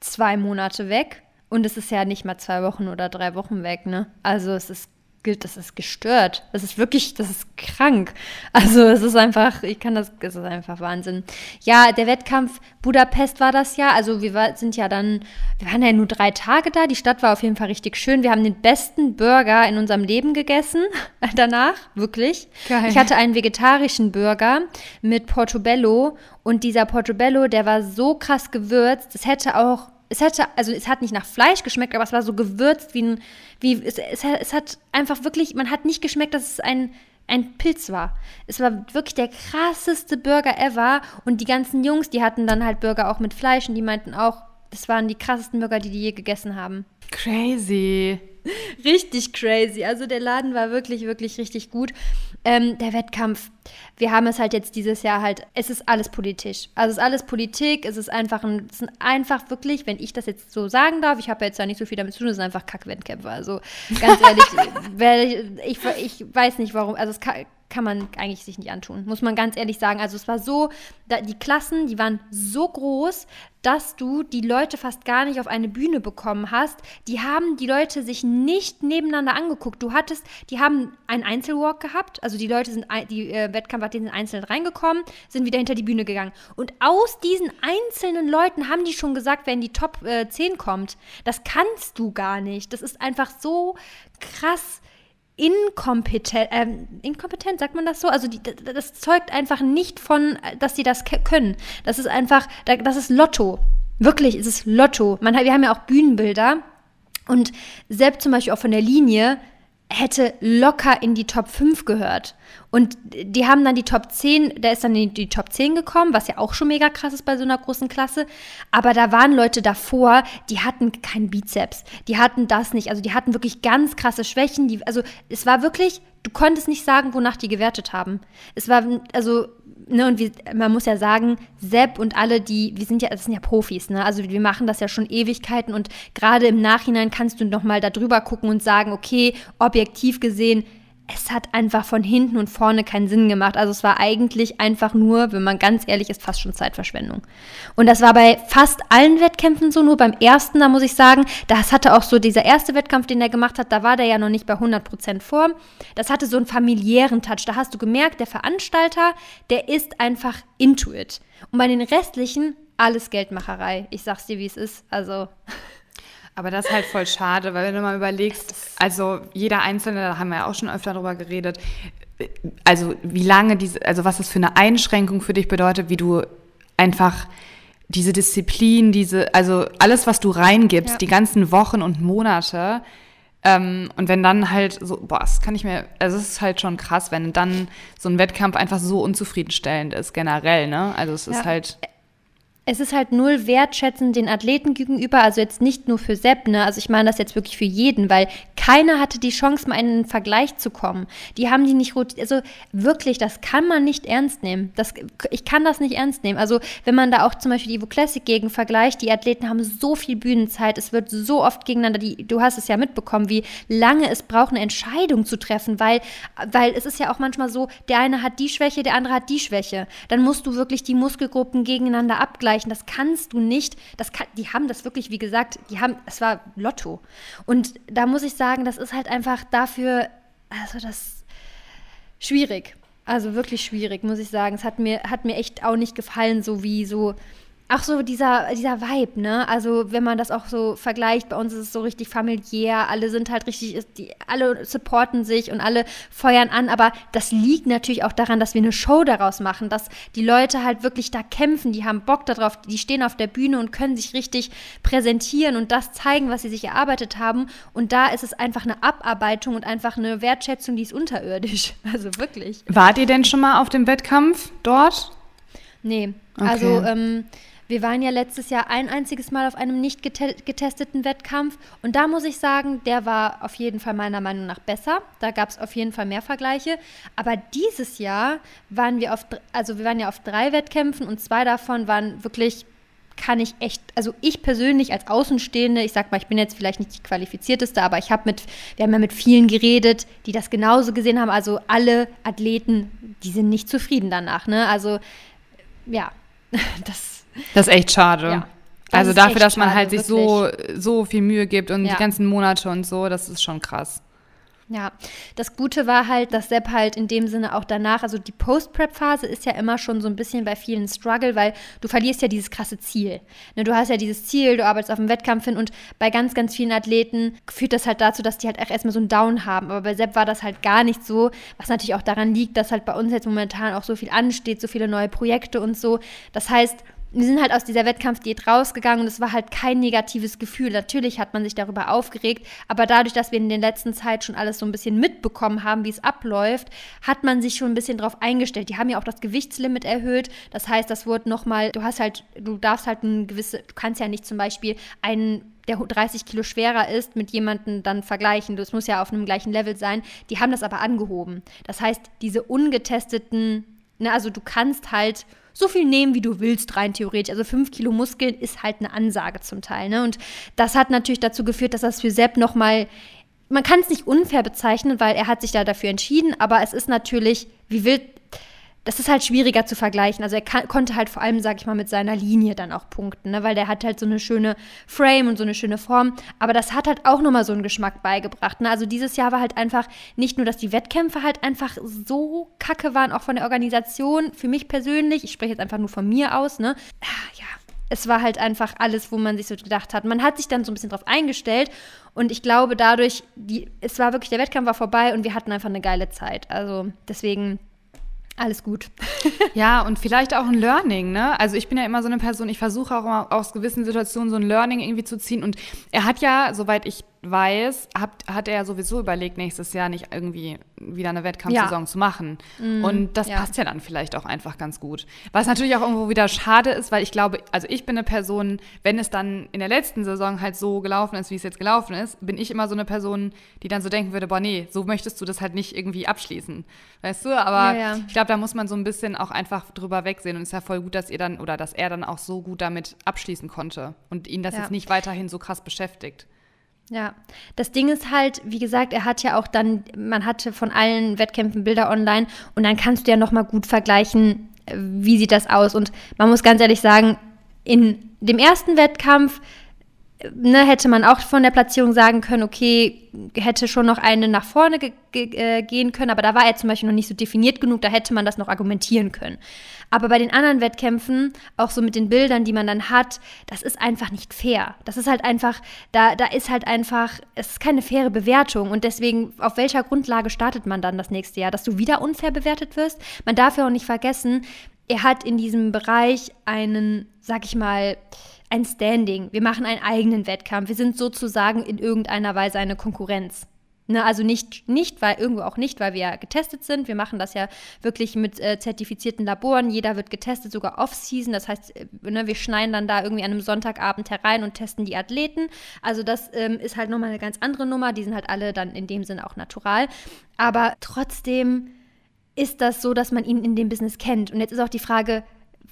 zwei Monate weg und es ist ja nicht mal zwei Wochen oder drei Wochen weg, ne? Also es ist das ist gestört. Das ist wirklich, das ist krank. Also es ist einfach, ich kann das, es ist einfach Wahnsinn. Ja, der Wettkampf Budapest war das ja. Also wir war, sind ja dann, wir waren ja nur drei Tage da. Die Stadt war auf jeden Fall richtig schön. Wir haben den besten Burger in unserem Leben gegessen [LAUGHS] danach, wirklich. Geil. Ich hatte einen vegetarischen Burger mit Portobello und dieser Portobello, der war so krass gewürzt, es hätte auch, es hätte, also es hat nicht nach Fleisch geschmeckt, aber es war so gewürzt wie ein, wie, es, es, es hat einfach wirklich, man hat nicht geschmeckt, dass es ein, ein Pilz war. Es war wirklich der krasseste Burger ever und die ganzen Jungs, die hatten dann halt Burger auch mit Fleisch und die meinten auch, das waren die krassesten Burger, die die je gegessen haben. Crazy. [LAUGHS] Richtig crazy. Also der Laden war wirklich, wirklich richtig gut. Ähm, der Wettkampf, wir haben es halt jetzt dieses Jahr halt, es ist alles politisch. Also es ist alles Politik, es ist einfach ein, es sind einfach wirklich, wenn ich das jetzt so sagen darf, ich habe ja jetzt da nicht so viel damit zu tun, es sind einfach Kack-Wettkämpfe. Also ganz ehrlich, [LAUGHS] wer- ich, ich weiß nicht warum, also es kann, kann man eigentlich sich nicht antun, muss man ganz ehrlich sagen. Also es war so, die Klassen, die waren so groß, dass du die Leute fast gar nicht auf eine Bühne bekommen hast. Die haben die Leute sich nicht nebeneinander angeguckt. Du hattest, die haben einen Einzelwalk gehabt, also die Leute sind, die äh, Wettkampfathleten sind einzeln reingekommen, sind wieder hinter die Bühne gegangen. Und aus diesen einzelnen Leuten haben die schon gesagt, wer in die Top äh, 10 kommt. Das kannst du gar nicht. Das ist einfach so krass inkompetent, äh, inkompetent, sagt man das so? Also die, das zeugt einfach nicht von, dass sie das können. Das ist einfach, das ist Lotto. Wirklich, es ist Lotto. Man, wir haben ja auch Bühnenbilder und selbst zum Beispiel auch von der Linie hätte locker in die Top 5 gehört. Und die haben dann die Top 10, der ist dann in die Top 10 gekommen, was ja auch schon mega krass ist bei so einer großen Klasse. Aber da waren Leute davor, die hatten keinen Bizeps, die hatten das nicht. Also die hatten wirklich ganz krasse Schwächen. Die, also es war wirklich, du konntest nicht sagen, wonach die gewertet haben. Es war, also ne, und wir, man muss ja sagen, Sepp und alle, die, wir sind ja, das sind ja Profis, ne? Also wir machen das ja schon Ewigkeiten und gerade im Nachhinein kannst du nochmal da drüber gucken und sagen, okay, objektiv gesehen, es hat einfach von hinten und vorne keinen Sinn gemacht. Also es war eigentlich einfach nur, wenn man ganz ehrlich ist, fast schon Zeitverschwendung. Und das war bei fast allen Wettkämpfen so, nur beim ersten, da muss ich sagen, das hatte auch so dieser erste Wettkampf, den er gemacht hat, da war der ja noch nicht bei 100% Form. Das hatte so einen familiären Touch. Da hast du gemerkt, der Veranstalter, der ist einfach into it. Und bei den restlichen alles Geldmacherei. Ich sag's dir, wie es ist. Also [LAUGHS] aber das ist halt voll schade, weil wenn du mal überlegst, also jeder Einzelne, da haben wir ja auch schon öfter drüber geredet, also wie lange diese, also was das für eine Einschränkung für dich bedeutet, wie du einfach diese Disziplin, diese, also alles, was du reingibst, ja. die ganzen Wochen und Monate, ähm, und wenn dann halt so, boah, das kann ich mir, also es ist halt schon krass, wenn dann so ein Wettkampf einfach so unzufriedenstellend ist, generell, ne? Also es ja. ist halt es ist halt null wertschätzend den Athleten gegenüber, also jetzt nicht nur für Sepp, ne? also ich meine das jetzt wirklich für jeden, weil keiner hatte die Chance, mal in einen Vergleich zu kommen. Die haben die nicht, also wirklich, das kann man nicht ernst nehmen. Das, ich kann das nicht ernst nehmen. Also wenn man da auch zum Beispiel die Evo Classic gegen vergleicht, die Athleten haben so viel Bühnenzeit, es wird so oft gegeneinander, die, du hast es ja mitbekommen, wie lange es braucht, eine Entscheidung zu treffen, weil, weil es ist ja auch manchmal so, der eine hat die Schwäche, der andere hat die Schwäche. Dann musst du wirklich die Muskelgruppen gegeneinander abgleichen erreichen. Das kannst du nicht. Das kann, die haben das wirklich, wie gesagt, die haben, es war Lotto. Und da muss ich sagen, das ist halt einfach dafür, also das schwierig. Also wirklich schwierig, muss ich sagen. Es hat mir, hat mir echt auch nicht gefallen, so wie so Ach so, dieser, dieser Vibe, ne? Also, wenn man das auch so vergleicht, bei uns ist es so richtig familiär, alle sind halt richtig, die, alle supporten sich und alle feuern an, aber das liegt natürlich auch daran, dass wir eine Show daraus machen, dass die Leute halt wirklich da kämpfen, die haben Bock darauf, die stehen auf der Bühne und können sich richtig präsentieren und das zeigen, was sie sich erarbeitet haben. Und da ist es einfach eine Abarbeitung und einfach eine Wertschätzung, die ist unterirdisch. [LAUGHS] Also wirklich. Wart ihr denn schon mal auf dem Wettkampf dort? Nee. Okay. Also, ähm, wir waren ja letztes Jahr ein einziges Mal auf einem nicht getesteten Wettkampf und da muss ich sagen, der war auf jeden Fall meiner Meinung nach besser. Da gab es auf jeden Fall mehr Vergleiche. Aber dieses Jahr waren wir auf, also wir waren ja auf drei Wettkämpfen und zwei davon waren wirklich kann ich echt, also ich persönlich als Außenstehende, ich sag mal, ich bin jetzt vielleicht nicht die qualifizierteste, aber ich habe mit, wir haben ja mit vielen geredet, die das genauso gesehen haben. Also alle Athleten, die sind nicht zufrieden danach. Ne? Also ja, [LAUGHS] das das ist echt schade. Ja, also dafür, dass man halt sich so, so viel Mühe gibt und ja. die ganzen Monate und so, das ist schon krass. Ja, das Gute war halt, dass Sepp halt in dem Sinne auch danach, also die Post-Prep-Phase ist ja immer schon so ein bisschen bei vielen Struggle, weil du verlierst ja dieses krasse Ziel. Ne, du hast ja dieses Ziel, du arbeitest auf dem Wettkampf hin und bei ganz, ganz vielen Athleten führt das halt dazu, dass die halt erstmal so einen Down haben. Aber bei Sepp war das halt gar nicht so, was natürlich auch daran liegt, dass halt bei uns jetzt momentan auch so viel ansteht, so viele neue Projekte und so. Das heißt, wir sind halt aus dieser Wettkampfdiät rausgegangen und es war halt kein negatives Gefühl. Natürlich hat man sich darüber aufgeregt, aber dadurch, dass wir in der letzten Zeit schon alles so ein bisschen mitbekommen haben, wie es abläuft, hat man sich schon ein bisschen darauf eingestellt. Die haben ja auch das Gewichtslimit erhöht. Das heißt, das wurde nochmal, du hast halt, du darfst halt ein gewisse, du kannst ja nicht zum Beispiel einen der 30 Kilo schwerer ist, mit jemandem dann vergleichen. Das muss ja auf einem gleichen Level sein. Die haben das aber angehoben. Das heißt, diese ungetesteten, ne, also du kannst halt so viel nehmen, wie du willst, rein theoretisch. Also fünf Kilo Muskeln ist halt eine Ansage zum Teil. Ne? Und das hat natürlich dazu geführt, dass das für Sepp nochmal man kann es nicht unfair bezeichnen, weil er hat sich da dafür entschieden, aber es ist natürlich, wie wild, das ist halt schwieriger zu vergleichen. Also er kann, konnte halt vor allem, sag ich mal, mit seiner Linie dann auch punkten, ne? weil der hat halt so eine schöne Frame und so eine schöne Form. Aber das hat halt auch nochmal so einen Geschmack beigebracht. Ne? Also dieses Jahr war halt einfach nicht nur, dass die Wettkämpfe halt einfach so kacke waren, auch von der Organisation. Für mich persönlich, ich spreche jetzt einfach nur von mir aus, ne? Ah, ja, es war halt einfach alles, wo man sich so gedacht hat. Man hat sich dann so ein bisschen drauf eingestellt und ich glaube dadurch, die, es war wirklich, der Wettkampf war vorbei und wir hatten einfach eine geile Zeit. Also deswegen alles gut. [LAUGHS] ja, und vielleicht auch ein Learning, ne? Also ich bin ja immer so eine Person, ich versuche auch immer aus gewissen Situationen so ein Learning irgendwie zu ziehen. Und er hat ja, soweit ich weiß, hat, hat er ja sowieso überlegt, nächstes Jahr nicht irgendwie wieder eine Wettkampfsaison ja. zu machen. Mm, und das ja. passt ja dann vielleicht auch einfach ganz gut. Was natürlich auch irgendwo wieder schade ist, weil ich glaube, also ich bin eine Person, wenn es dann in der letzten Saison halt so gelaufen ist, wie es jetzt gelaufen ist, bin ich immer so eine Person, die dann so denken würde, boah, nee, so möchtest du das halt nicht irgendwie abschließen. Weißt du? Aber ja, ich glaube, da muss man so ein bisschen auch einfach drüber wegsehen. Und es ist ja voll gut, dass ihr dann oder dass er dann auch so gut damit abschließen konnte und ihn das jetzt nicht weiterhin so krass beschäftigt. Ja, das Ding ist halt, wie gesagt, er hat ja auch dann, man hatte von allen Wettkämpfen Bilder online und dann kannst du ja nochmal gut vergleichen, äh, wie sieht das aus. Und man muss ganz ehrlich sagen, in dem ersten Wettkampf ne, hätte man auch von der Platzierung sagen können, okay, hätte schon noch eine nach vorne ge ge äh, gehen können, aber da war er zum Beispiel noch nicht so definiert genug, da hätte man das noch argumentieren können. Aber bei den anderen Wettkämpfen, auch so mit den Bildern, die man dann hat, das ist einfach nicht fair. Das ist halt einfach, da, da ist halt einfach, es ist keine faire Bewertung und deswegen, auf welcher Grundlage startet man dann das nächste Jahr? Dass du wieder unfair bewertet wirst? Man darf ja auch nicht vergessen, er hat in diesem Bereich einen, sag ich mal, ein Standing. Wir machen einen eigenen Wettkampf. Wir sind sozusagen in irgendeiner Weise eine Konkurrenz. Ne, also nicht, nicht, weil irgendwo auch nicht, weil wir ja getestet sind. Wir machen das ja wirklich mit äh, zertifizierten Laboren. Jeder wird getestet, sogar off-season. Das heißt, äh, ne, wir schneiden dann da irgendwie an einem Sonntagabend herein und testen die Athleten. Also das ähm, ist halt nochmal eine ganz andere Nummer. Die sind halt alle dann in dem Sinne auch natural. Aber trotzdem ist das so, dass man ihn in dem Business kennt. Und jetzt ist auch die Frage,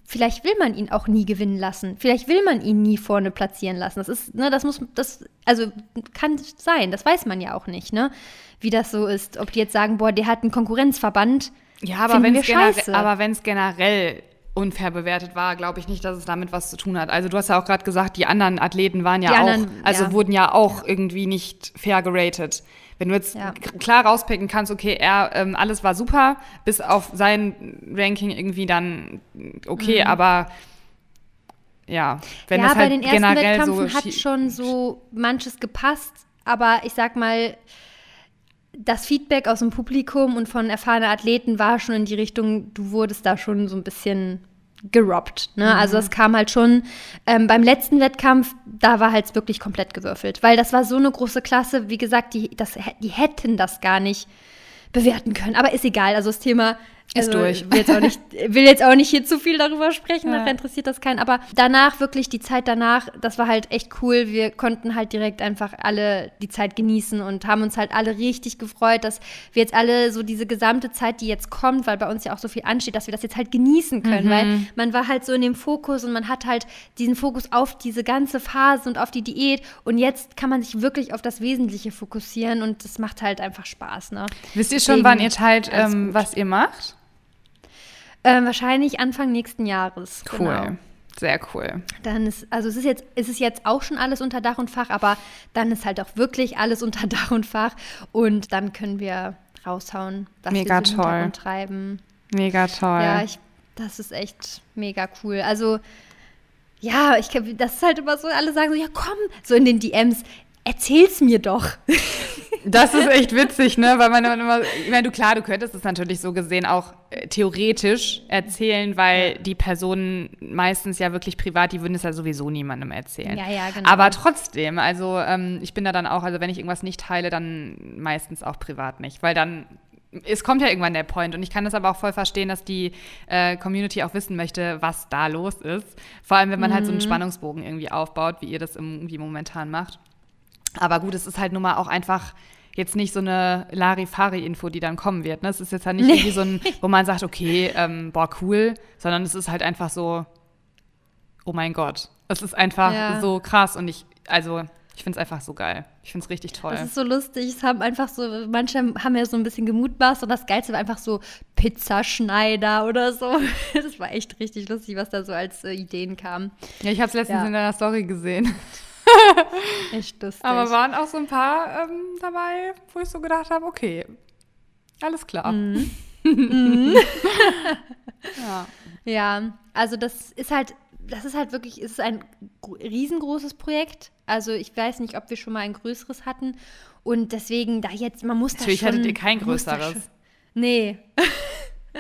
vielleicht will man ihn auch nie gewinnen lassen. Vielleicht will man ihn nie vorne platzieren lassen. Das ist, ne, das muss, das, also kann sein, das weiß man ja auch nicht, ne? Wie das so ist. Ob die jetzt sagen, boah, der hat einen Konkurrenzverband. Ja, aber wenn es generell, generell unfair bewertet war, glaube ich nicht, dass es damit was zu tun hat. Also du hast ja auch gerade gesagt, die anderen Athleten waren ja die auch, anderen, also ja. wurden ja auch irgendwie nicht fair geratet. Wenn du jetzt ja. klar rauspicken kannst, okay, er, ähm, alles war super, bis auf sein Ranking irgendwie dann okay, mhm. aber ja, wenn ja, das halt bei den ersten generell Wettkämpfen so hat schon so manches gepasst, aber ich sag mal, das Feedback aus dem Publikum und von erfahrenen Athleten war schon in die Richtung, du wurdest da schon so ein bisschen gerobbt. Ne? Mhm. Also es kam halt schon ähm, beim letzten Wettkampf, da war halt wirklich komplett gewürfelt, weil das war so eine große Klasse, wie gesagt, die, das, die hätten das gar nicht bewerten können. Aber ist egal, also das Thema ist also, durch. Will jetzt, auch nicht, [LAUGHS] will jetzt auch nicht hier zu viel darüber sprechen, ja. nachher interessiert das keinen. Aber danach, wirklich die Zeit danach, das war halt echt cool. Wir konnten halt direkt einfach alle die Zeit genießen und haben uns halt alle richtig gefreut, dass wir jetzt alle so diese gesamte Zeit, die jetzt kommt, weil bei uns ja auch so viel ansteht, dass wir das jetzt halt genießen können. Mhm. Weil man war halt so in dem Fokus und man hat halt diesen Fokus auf diese ganze Phase und auf die Diät. Und jetzt kann man sich wirklich auf das Wesentliche fokussieren und das macht halt einfach Spaß. Ne? Wisst ihr schon, wann ihr teilt, ähm, was ihr macht? Ähm, wahrscheinlich Anfang nächsten Jahres. Cool. Genau. Sehr cool. Dann ist, also es ist jetzt, es ist jetzt auch schon alles unter Dach und Fach, aber dann ist halt auch wirklich alles unter [LAUGHS] Dach und Fach und dann können wir raushauen, was mega wir so toll. treiben. Mega toll. Ja, ich, das ist echt mega cool. Also ja, ich das ist halt immer so, alle sagen so, ja komm, so in den DMs, erzähl's mir doch. [LAUGHS] Das ist echt witzig, ne? Weil man immer, ich meine, du klar, du könntest es natürlich so gesehen auch äh, theoretisch erzählen, weil die Personen meistens ja wirklich privat, die würden es ja sowieso niemandem erzählen. Ja, ja, genau. Aber trotzdem, also ähm, ich bin da dann auch, also wenn ich irgendwas nicht teile, dann meistens auch privat nicht, weil dann es kommt ja irgendwann der Point und ich kann das aber auch voll verstehen, dass die äh, Community auch wissen möchte, was da los ist. Vor allem, wenn man mhm. halt so einen mhm. Spannungsbogen irgendwie aufbaut, wie ihr das irgendwie momentan macht. Aber gut, es ist halt nun mal auch einfach jetzt nicht so eine Larifari-Info, die dann kommen wird. Ne? Es ist jetzt halt nicht nee. irgendwie so ein, wo man sagt, okay, ähm, boah, cool, sondern es ist halt einfach so, oh mein Gott. Es ist einfach ja. so krass und ich, also ich finde es einfach so geil. Ich finde es richtig toll. Das ist so lustig. Es haben einfach so, manche haben ja so ein bisschen gemutmaßt und das Geilste war einfach so Pizzaschneider oder so. [LAUGHS] Das war echt richtig lustig, was da so als äh, Ideen kam. Ja, ich habe es letztens ja. in deiner Story gesehen. Echt lustig. Aber waren auch so ein paar ähm, dabei, wo ich so gedacht habe, okay, alles klar. Mhm. mhm. [LAUGHS] ja. ja, also das ist halt das ist halt wirklich, es ist ein riesengroßes Projekt. Also ich weiß nicht, ob wir schon mal ein größeres hatten. Und deswegen da jetzt, man muss Natürlich da schon... hattet ihr kein größeres. Nee.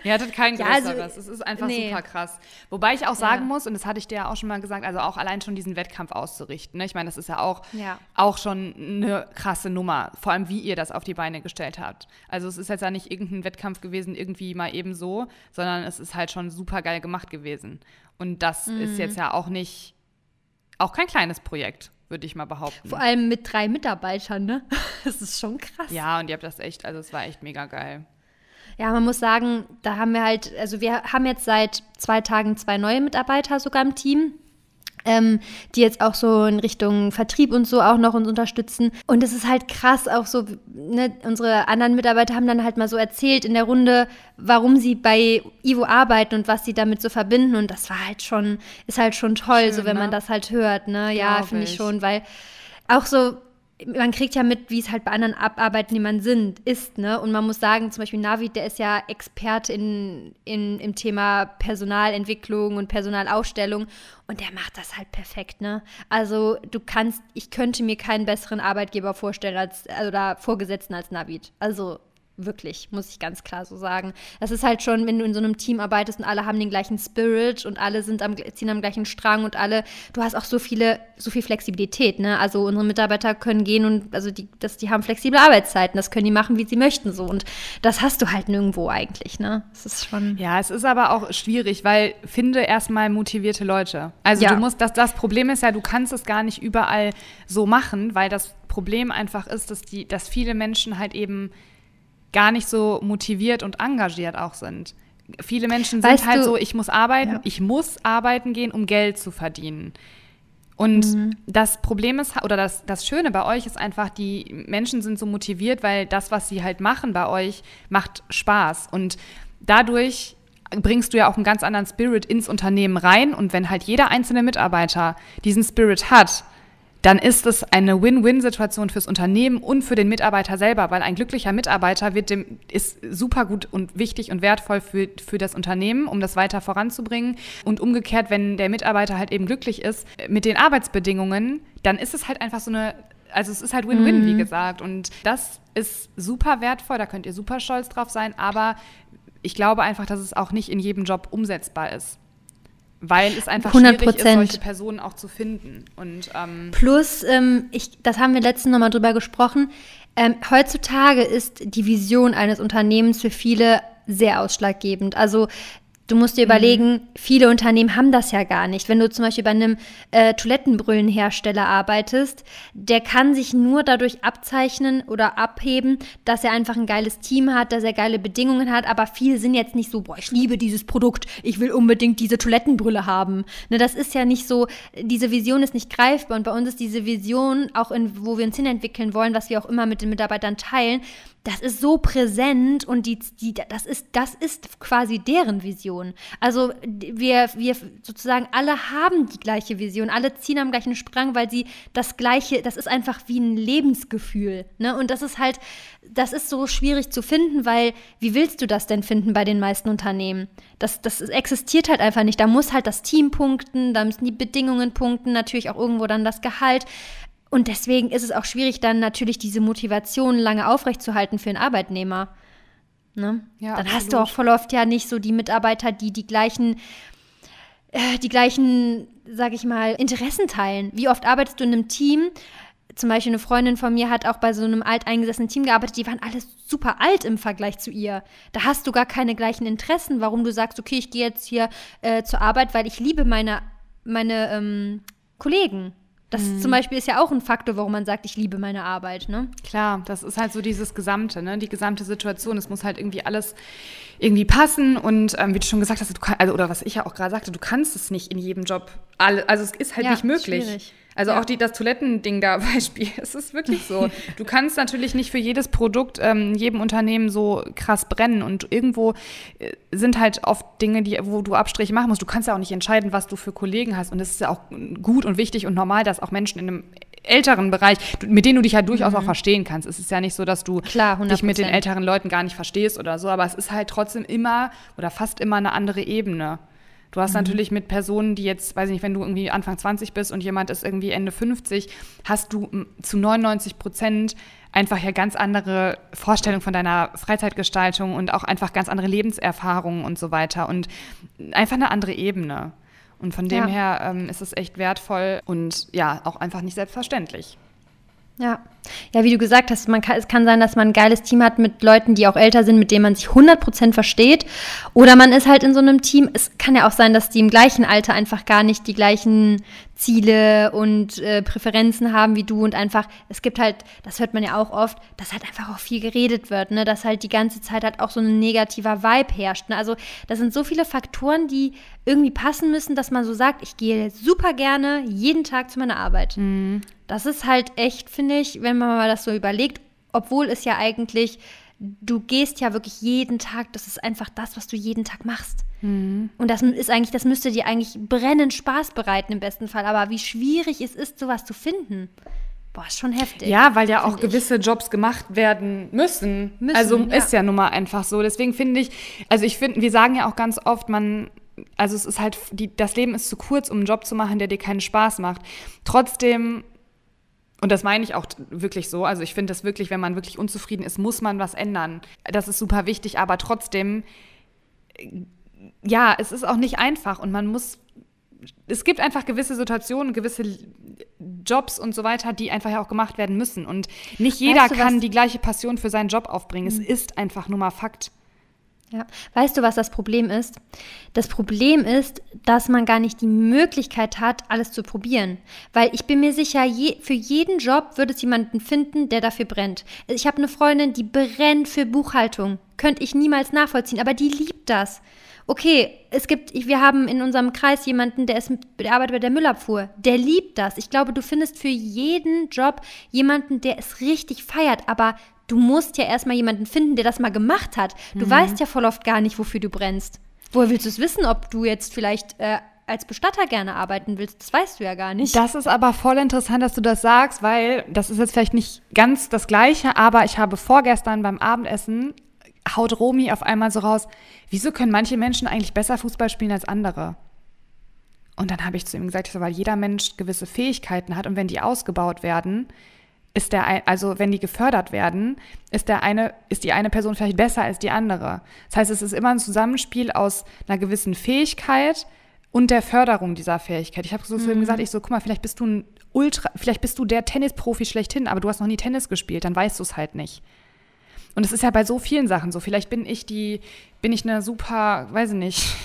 Ihr hattet kein Ja, also, größeres. es ist einfach nee. super krass. Wobei ich auch sagen Ja. muss, und das hatte ich dir ja auch schon mal gesagt, also auch allein schon diesen Wettkampf auszurichten. Ne? Ich meine, das ist ja auch, Ja. auch schon eine krasse Nummer. Vor allem, wie ihr das auf die Beine gestellt habt. Also es ist jetzt ja nicht irgendein Wettkampf gewesen, irgendwie mal eben so, sondern es ist halt schon super geil gemacht gewesen. Und das Mhm. ist jetzt ja auch nicht, auch kein kleines Projekt, würde ich mal behaupten. Vor allem mit drei Mitarbeitern, ne? [LAUGHS] Das ist schon krass. ja, und ihr habt das echt, also es war echt mega geil. Ja, man muss sagen, da haben wir halt, also wir haben jetzt seit zwei Tagen zwei neue Mitarbeiter sogar im Team. Ähm, die jetzt auch so in Richtung Vertrieb und so auch noch uns unterstützen. Und es ist halt krass, auch so, ne, unsere anderen Mitarbeiter haben dann halt mal so erzählt in der Runde, warum sie bei Ivo arbeiten und was sie damit so verbinden. Und das war halt schon, ist halt schon toll, Schön, so wenn man ne? das halt hört, ne? Ja, finde ich. schon, weil auch so, man kriegt ja mit, wie es halt bei anderen Arbeitnehmern sind, ist, ne? Und man muss sagen, zum Beispiel Navid, der ist ja Experte in, in, im Thema Personalentwicklung und Personalausstellung und der macht das halt perfekt, ne? Also du kannst, ich könnte mir keinen besseren Arbeitgeber vorstellen als, da Vorgesetzten als Navid. Also Wirklich, muss ich ganz klar so sagen. Das ist halt schon, wenn du in so einem Team arbeitest und alle haben den gleichen Spirit und alle sind am, ziehen am gleichen Strang und alle, du hast auch so viele, so viel Flexibilität, ne? Also unsere Mitarbeiter können gehen und also die, das, die haben flexible Arbeitszeiten, das können die machen, wie sie möchten so. Und das hast du halt nirgendwo eigentlich, ne? Das ist schon. Ja, es ist aber auch schwierig, weil finde erstmal motivierte Leute. Also Ja. du musst, das, das Problem ist ja, du kannst es gar nicht überall so machen, weil das Problem einfach ist, dass die, dass viele Menschen halt eben gar nicht so motiviert und engagiert auch sind. Viele Menschen sind Weißt halt du- so, ich muss arbeiten, Ja. ich muss arbeiten gehen, um Geld zu verdienen. Und Mhm. das Problem ist, oder das, das Schöne bei euch ist einfach, die Menschen sind so motiviert, weil das, was sie halt machen bei euch, macht Spaß. Und dadurch bringst du ja auch einen ganz anderen Spirit ins Unternehmen rein. Und wenn halt jeder einzelne Mitarbeiter diesen Spirit hat, dann ist es eine Win-Win-Situation fürs Unternehmen und für den Mitarbeiter selber, weil ein glücklicher Mitarbeiter wird dem, ist super gut und wichtig und wertvoll für, für das Unternehmen, um das weiter voranzubringen. Und umgekehrt, wenn der Mitarbeiter halt eben glücklich ist mit den Arbeitsbedingungen, dann ist es halt einfach so eine, also es ist halt Win-Win, wie gesagt. Und das ist super wertvoll, da könnt ihr super stolz drauf sein, aber ich glaube einfach, dass es auch nicht in jedem Job umsetzbar ist. Weil es einfach 100 schwierig ist, solche. Personen auch zu finden. Und ähm, Plus, ähm, ich, das haben wir letztens nochmal drüber gesprochen, ähm, heutzutage ist die Vision eines Unternehmens für viele sehr ausschlaggebend. Also du musst dir überlegen, viele Unternehmen haben das ja gar nicht. Wenn du zum Beispiel bei einem äh, Toilettenbrüllenhersteller arbeitest, der kann sich nur dadurch abzeichnen oder abheben, dass er einfach ein geiles Team hat, dass er geile Bedingungen hat, aber viele sind jetzt nicht so, boah, ich liebe dieses Produkt, ich will unbedingt diese Toilettenbrille haben. Ne, das ist ja nicht so, diese Vision ist nicht greifbar und bei uns ist diese Vision, auch in, wo wir uns hinentwickeln wollen, was wir auch immer mit den Mitarbeitern teilen, das ist so präsent und die, die, das, ist, das ist quasi deren Vision. Also wir, wir sozusagen alle haben die gleiche Vision, alle ziehen am gleichen Strang, weil sie das gleiche, das ist einfach wie ein Lebensgefühl. Ne? Und das ist halt, das ist so schwierig zu finden, weil wie willst du das denn finden bei den meisten Unternehmen? Das, das existiert halt einfach nicht. Da muss halt das Team punkten, da müssen die Bedingungen punkten, natürlich auch irgendwo dann das Gehalt. Und deswegen ist es auch schwierig, dann natürlich diese Motivation lange aufrechtzuerhalten für einen Arbeitnehmer. Ne? Ja, dann hast du absolut. auch voll oft ja nicht so die Mitarbeiter, die die gleichen, äh, die gleichen, sag ich mal, Interessen teilen. Wie oft arbeitest du in einem Team? Zum Beispiel eine Freundin von mir hat auch bei so einem alteingesessenen Team gearbeitet, die waren alle super alt im Vergleich zu ihr. Da hast du gar keine gleichen Interessen, warum du sagst, okay, ich gehe jetzt hier äh, zur Arbeit, weil ich liebe meine, meine ähm, Kollegen. Das Mhm. zum Beispiel ist ja auch ein Faktor, warum man sagt, ich liebe meine Arbeit, ne? Klar, das ist halt so dieses Gesamte, ne? die gesamte Situation. Es muss halt irgendwie alles irgendwie passen und ähm, wie du schon gesagt hast, du kann, also, oder was ich ja auch gerade sagte, du kannst es nicht in jedem Job. Alle, also es ist halt Ja, nicht möglich. schwierig. Also Ja. auch die, das Toilettending da [LAUGHS] Beispiel, es ist wirklich so. [LAUGHS] Du kannst natürlich nicht für jedes Produkt ähm, jedem Unternehmen so krass brennen und irgendwo äh, sind halt oft Dinge, die, wo du Abstriche machen musst. Du kannst ja auch nicht entscheiden, was du für Kollegen hast und es ist ja auch gut und wichtig und normal, dass auch Menschen in einem älteren Bereich, mit denen du dich ja durchaus auch verstehen kannst. Es ist ja nicht so, dass du Mhm. Klar, dich mit den 100%. älteren Leuten gar nicht verstehst oder so, aber es ist halt trotzdem immer oder fast immer eine andere Ebene. Du hast mhm. natürlich mit Personen, die jetzt, weiß ich nicht, wenn du irgendwie Anfang 20 bist und jemand ist irgendwie Ende 50, hast du zu 99 Prozent einfach ja ganz andere Vorstellungen von deiner Freizeitgestaltung und auch einfach ganz andere Lebenserfahrungen und so weiter und einfach eine andere Ebene. Und von dem ja. her ähm, ist es echt wertvoll und ja, auch einfach nicht selbstverständlich. Ja. Ja, wie du gesagt hast, man kann, es kann sein, dass man ein geiles Team hat mit Leuten, die auch älter sind, mit denen man sich 100% versteht. Oder man ist halt in so einem Team. Es kann ja auch sein, dass die im gleichen Alter einfach gar nicht die gleichen Ziele und äh, Präferenzen haben wie du und einfach, es gibt halt, das hört man ja auch oft, dass halt einfach auch viel geredet wird, ne? dass halt die ganze Zeit halt auch so ein negativer Vibe herrscht. Ne? Also das sind so viele Faktoren, die irgendwie passen müssen, dass man so sagt, ich gehe super gerne jeden Tag zu meiner Arbeit. Mhm. Das ist halt echt, finde ich, wenn man mal das so überlegt, obwohl es ja eigentlich du gehst ja wirklich jeden Tag, das ist einfach das, was du jeden Tag machst. Mhm. Und das ist eigentlich, das müsste dir eigentlich brennend Spaß bereiten im besten Fall. Aber wie schwierig es ist, sowas zu finden. Boah, ist schon heftig. Ja, weil ja auch gewisse ich. Jobs gemacht werden müssen. müssen also ja. ist ja nun mal einfach so. Deswegen finde ich, also ich finde, wir sagen ja auch ganz oft, man, also es ist halt, die, das Leben ist zu kurz, um einen Job zu machen, der dir keinen Spaß macht. Trotzdem und das meine ich auch wirklich so. Also ich finde das wirklich, wenn man wirklich unzufrieden ist, muss man was ändern. Das ist super wichtig, aber trotzdem, ja, es ist auch nicht einfach und man muss, es gibt einfach gewisse Situationen, gewisse Jobs und so weiter, die einfach ja auch gemacht werden müssen. Und nicht jeder weißt du, kann die gleiche Passion für seinen Job aufbringen. Es mhm. ist einfach nur mal Fakt. Ja, weißt du, was das Problem ist? Das Problem ist, dass man gar nicht die Möglichkeit hat, alles zu probieren. Weil ich bin mir sicher, je, für jeden Job würde es jemanden finden, der dafür brennt. Ich habe eine Freundin, die brennt für Buchhaltung. Könnte ich niemals nachvollziehen, aber die liebt das. Okay, es gibt, wir haben in unserem Kreis jemanden, der, ist, der arbeitet bei der Müllabfuhr. Der liebt das. Ich glaube, du findest für jeden Job jemanden, der es richtig feiert. Aber du musst ja erstmal jemanden finden, der das mal gemacht hat. Du mhm. weißt ja voll oft gar nicht, wofür du brennst. Woher willst du es wissen, ob du jetzt vielleicht äh, als Bestatter gerne arbeiten willst? Das weißt du ja gar nicht. Das ist aber voll interessant, dass du das sagst, weil das ist jetzt vielleicht nicht ganz das Gleiche, aber ich habe vorgestern beim Abendessen haut Romi auf einmal so raus, wieso können manche Menschen eigentlich besser Fußball spielen als andere? Und dann habe ich zu ihm gesagt, weil jeder Mensch gewisse Fähigkeiten hat und wenn die ausgebaut werden, ist der ein, also wenn die gefördert werden, ist der eine, ist die eine Person vielleicht besser als die andere. Das heißt, es ist immer ein Zusammenspiel aus einer gewissen Fähigkeit und der Förderung dieser Fähigkeit. Ich habe so zu ihm gesagt, ich so, guck mal, vielleicht bist du ein Ultra, vielleicht bist du der Tennisprofi schlechthin, aber du hast noch nie Tennis gespielt, dann weißt du es halt nicht. Und es ist ja bei so vielen Sachen so. Vielleicht bin ich die, bin ich eine super, weiß ich nicht,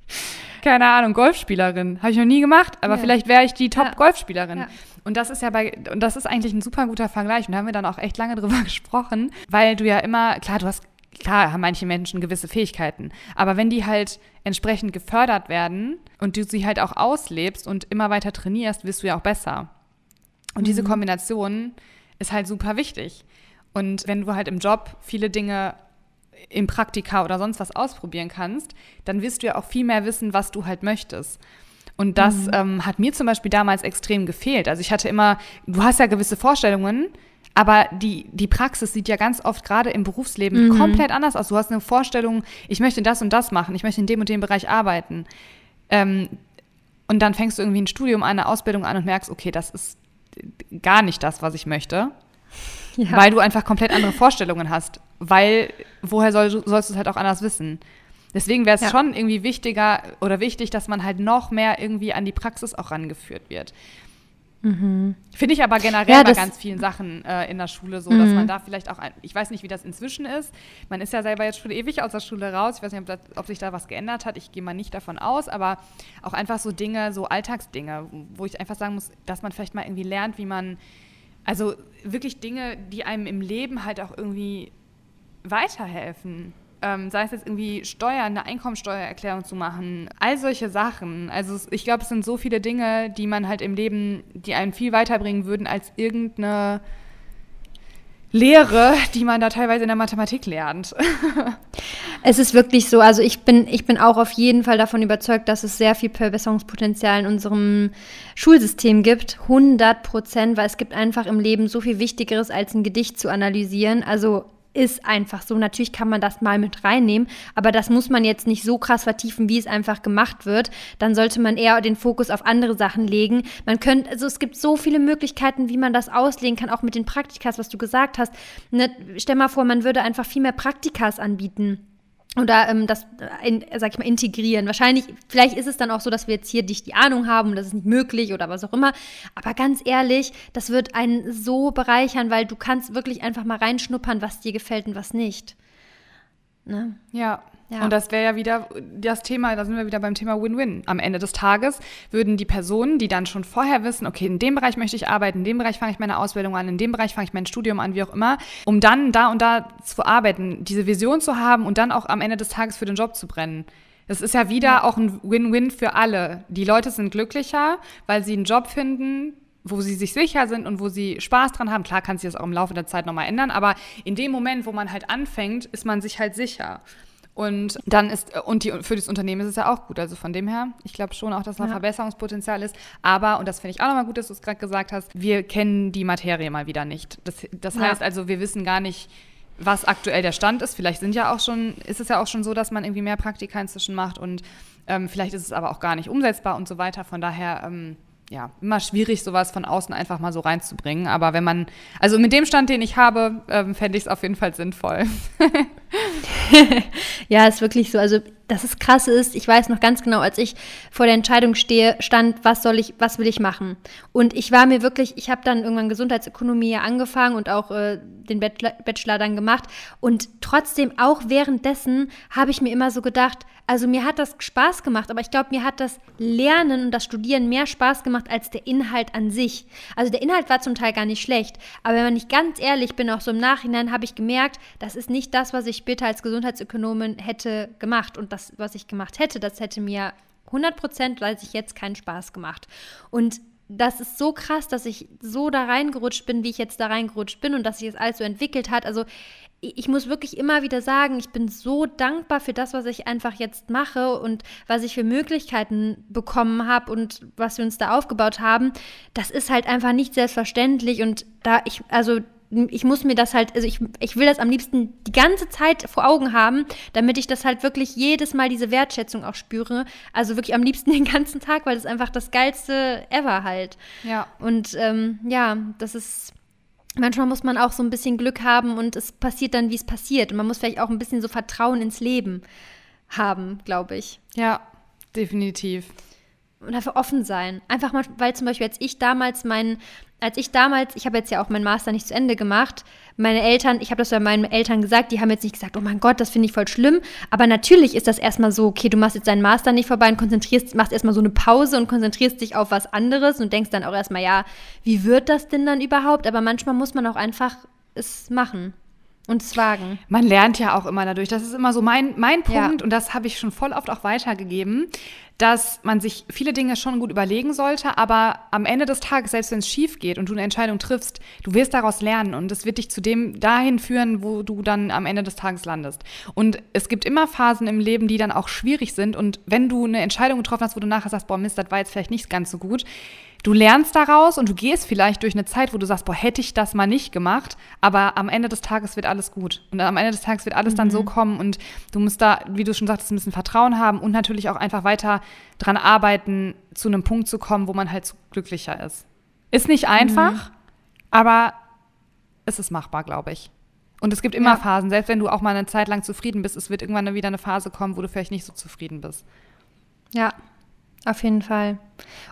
[LAUGHS] keine Ahnung, Golfspielerin. Habe ich noch nie gemacht, aber ja. vielleicht wäre ich die Top-Golfspielerin. Ja. Und das ist ja bei, und das ist eigentlich ein super guter Vergleich. Und da haben wir dann auch echt lange drüber [LAUGHS] gesprochen, weil du ja immer, klar, du hast, klar haben manche Menschen gewisse Fähigkeiten, aber wenn die halt entsprechend gefördert werden und du sie halt auch auslebst und immer weiter trainierst, wirst du ja auch besser. Und mhm. diese Kombination ist halt super wichtig. Und wenn du halt im Job viele Dinge im Praktika oder sonst was ausprobieren kannst, dann wirst du ja auch viel mehr wissen, was du halt möchtest. Und das mhm. ähm, hat mir zum Beispiel damals extrem gefehlt. Also ich hatte immer, du hast ja gewisse Vorstellungen, aber die, die Praxis sieht ja ganz oft gerade im Berufsleben mhm. komplett anders aus. Du hast eine Vorstellung, ich möchte das und das machen, ich möchte in dem und dem Bereich arbeiten. Ähm, und dann fängst du irgendwie ein Studium, eine Ausbildung an und merkst, okay, das ist gar nicht das, was ich möchte. Ja. Weil du einfach komplett andere Vorstellungen hast. Weil, woher soll, sollst du es halt auch anders wissen? Deswegen wäre es ja. schon irgendwie wichtiger oder wichtig, dass man halt noch mehr irgendwie an die Praxis auch rangeführt wird. Mhm. Finde ich aber generell ja, bei ganz vielen Sachen äh, in der Schule so, mhm. dass man da vielleicht auch, ein, ich weiß nicht, wie das inzwischen ist. Man ist ja selber jetzt schon ewig aus der Schule raus. Ich weiß nicht, ob, das, ob sich da was geändert hat. Ich gehe mal nicht davon aus, aber auch einfach so Dinge, so Alltagsdinge, wo ich einfach sagen muss, dass man vielleicht mal irgendwie lernt, wie man, also wirklich Dinge, die einem im Leben halt auch irgendwie weiterhelfen ähm, sei es jetzt irgendwie Steuern, eine Einkommensteuererklärung zu machen, all solche Sachen. Also ich glaube, es sind so viele Dinge, die man halt im Leben, die einen viel weiterbringen würden als irgendeine Lehre, die man da teilweise in der Mathematik lernt. [LAUGHS] es ist wirklich so. Also ich bin, ich bin auch auf jeden Fall davon überzeugt, dass es sehr viel Verbesserungspotenzial in unserem Schulsystem gibt. 100 Prozent, weil es gibt einfach im Leben so viel Wichtigeres, als ein Gedicht zu analysieren. Also ist einfach so. Natürlich kann man das mal mit reinnehmen, aber das muss man jetzt nicht so krass vertiefen, wie es einfach gemacht wird. Dann sollte man eher den Fokus auf andere Sachen legen. Man könnte, also es gibt so viele Möglichkeiten, wie man das auslegen kann, auch mit den Praktikas, was du gesagt hast. Ne, stell mal vor, man würde einfach viel mehr Praktikas anbieten oder ähm, das, äh, in, sag ich mal, integrieren. Wahrscheinlich, vielleicht ist es dann auch so, dass wir jetzt hier nicht die Ahnung haben und das ist nicht möglich oder was auch immer. Aber ganz ehrlich, das wird einen so bereichern, weil du kannst wirklich einfach mal reinschnuppern, was dir gefällt und was nicht. Ne? Ja. Ja. Und das wäre ja wieder das Thema, da sind wir wieder beim Thema Win-Win. Am Ende des Tages würden die Personen, die dann schon vorher wissen, okay, in dem Bereich möchte ich arbeiten, in dem Bereich fange ich meine Ausbildung an, in dem Bereich fange ich mein Studium an, wie auch immer, um dann da und da zu arbeiten, diese Vision zu haben und dann auch am Ende des Tages für den Job zu brennen. Das ist ja wieder ja. auch ein Win-Win für alle. Die Leute sind glücklicher, weil sie einen Job finden, wo sie sich sicher sind und wo sie Spaß dran haben. Klar kann sich das auch im Laufe der Zeit nochmal ändern, aber in dem Moment, wo man halt anfängt, ist man sich halt sicher. Und dann ist, und die, für das Unternehmen ist es ja auch gut. Also von dem her, ich glaube schon auch, dass da ja. Verbesserungspotenzial ist. Aber, und das finde ich auch nochmal gut, dass du es gerade gesagt hast, wir kennen die Materie mal wieder nicht. Das, das ja. heißt also, wir wissen gar nicht, was aktuell der Stand ist. Vielleicht sind ja auch schon, ist es ja auch schon so, dass man irgendwie mehr Praktika inzwischen macht und ähm, vielleicht ist es aber auch gar nicht umsetzbar und so weiter. Von daher, ähm, ja, immer schwierig, sowas von außen einfach mal so reinzubringen. Aber wenn man, also mit dem Stand, den ich habe, ähm, fände ich es auf jeden Fall sinnvoll. [LAUGHS] [LAUGHS] ja, ist wirklich so. Also dass es krass ist. Ich weiß noch ganz genau, als ich vor der Entscheidung stehe, stand, was soll ich, was will ich machen? Und ich war mir wirklich, ich habe dann irgendwann Gesundheitsökonomie angefangen und auch äh, den Bachelor, Bachelor dann gemacht. Und trotzdem, auch währenddessen, habe ich mir immer so gedacht, also mir hat das Spaß gemacht, aber ich glaube, mir hat das Lernen und das Studieren mehr Spaß gemacht als der Inhalt an sich. Also der Inhalt war zum Teil gar nicht schlecht, aber wenn ich ganz ehrlich bin, auch so im Nachhinein, habe ich gemerkt, das ist nicht das, was ich später als Gesundheitsökonomin hätte gemacht. Und das, was ich gemacht hätte, das hätte mir 100 Prozent, weil ich jetzt keinen Spaß gemacht. Und das ist so krass, dass ich so da reingerutscht bin, wie ich jetzt da reingerutscht bin und dass sich das alles so entwickelt hat. Also ich muss wirklich immer wieder sagen, ich bin so dankbar für das, was ich einfach jetzt mache und was ich für Möglichkeiten bekommen habe und was wir uns da aufgebaut haben. Das ist halt einfach nicht selbstverständlich und da ich, also ich muss mir das halt, also ich, ich will das am liebsten die ganze Zeit vor Augen haben, damit ich das halt wirklich jedes Mal diese Wertschätzung auch spüre. Also wirklich am liebsten [LAUGHS] den ganzen Tag, weil das einfach das geilste ever halt. Ja. Und ähm, ja, das ist, manchmal muss man auch so ein bisschen Glück haben und es passiert dann, wie es passiert. Und man muss vielleicht auch ein bisschen so Vertrauen ins Leben haben, glaube ich. Ja, definitiv und dafür offen sein. Einfach mal, weil zum Beispiel, als ich damals meinen, als ich damals, ich habe jetzt ja auch meinen Master nicht zu Ende gemacht, meine Eltern, ich habe das bei meinen Eltern gesagt, die haben jetzt nicht gesagt, oh mein Gott, das finde ich voll schlimm, aber natürlich ist das erstmal so, okay, du machst jetzt deinen Master nicht vorbei und konzentrierst, machst erstmal so eine Pause und konzentrierst dich auf was anderes und denkst dann auch erstmal, ja, wie wird das denn dann überhaupt? Aber manchmal muss man auch einfach es machen. Und es wagen. Man lernt ja auch immer dadurch. Das ist immer so mein, mein Punkt ja. und das habe ich schon voll oft auch weitergegeben dass man sich viele Dinge schon gut überlegen sollte, aber am Ende des Tages, selbst wenn es schief geht und du eine Entscheidung triffst, du wirst daraus lernen und es wird dich zu dem dahin führen, wo du dann am Ende des Tages landest. Und es gibt immer Phasen im Leben, die dann auch schwierig sind und wenn du eine Entscheidung getroffen hast, wo du nachher sagst, boah Mist, das war jetzt vielleicht nicht ganz so gut, du lernst daraus und du gehst vielleicht durch eine Zeit, wo du sagst, boah, hätte ich das mal nicht gemacht, aber am Ende des Tages wird alles gut. Und am Ende des Tages wird alles mhm. dann so mhm. kommen und du musst da, wie du schon sagtest, ein bisschen Vertrauen haben und natürlich auch einfach weiter dran arbeiten, zu einem Punkt zu kommen, wo man halt glücklicher ist. Ist nicht einfach, mhm. aber es ist machbar, glaube ich. Und es gibt immer ja. Phasen, selbst wenn du auch mal eine Zeit lang zufrieden bist, es wird irgendwann wieder eine Phase kommen, wo du vielleicht nicht so zufrieden bist. Ja, auf jeden Fall.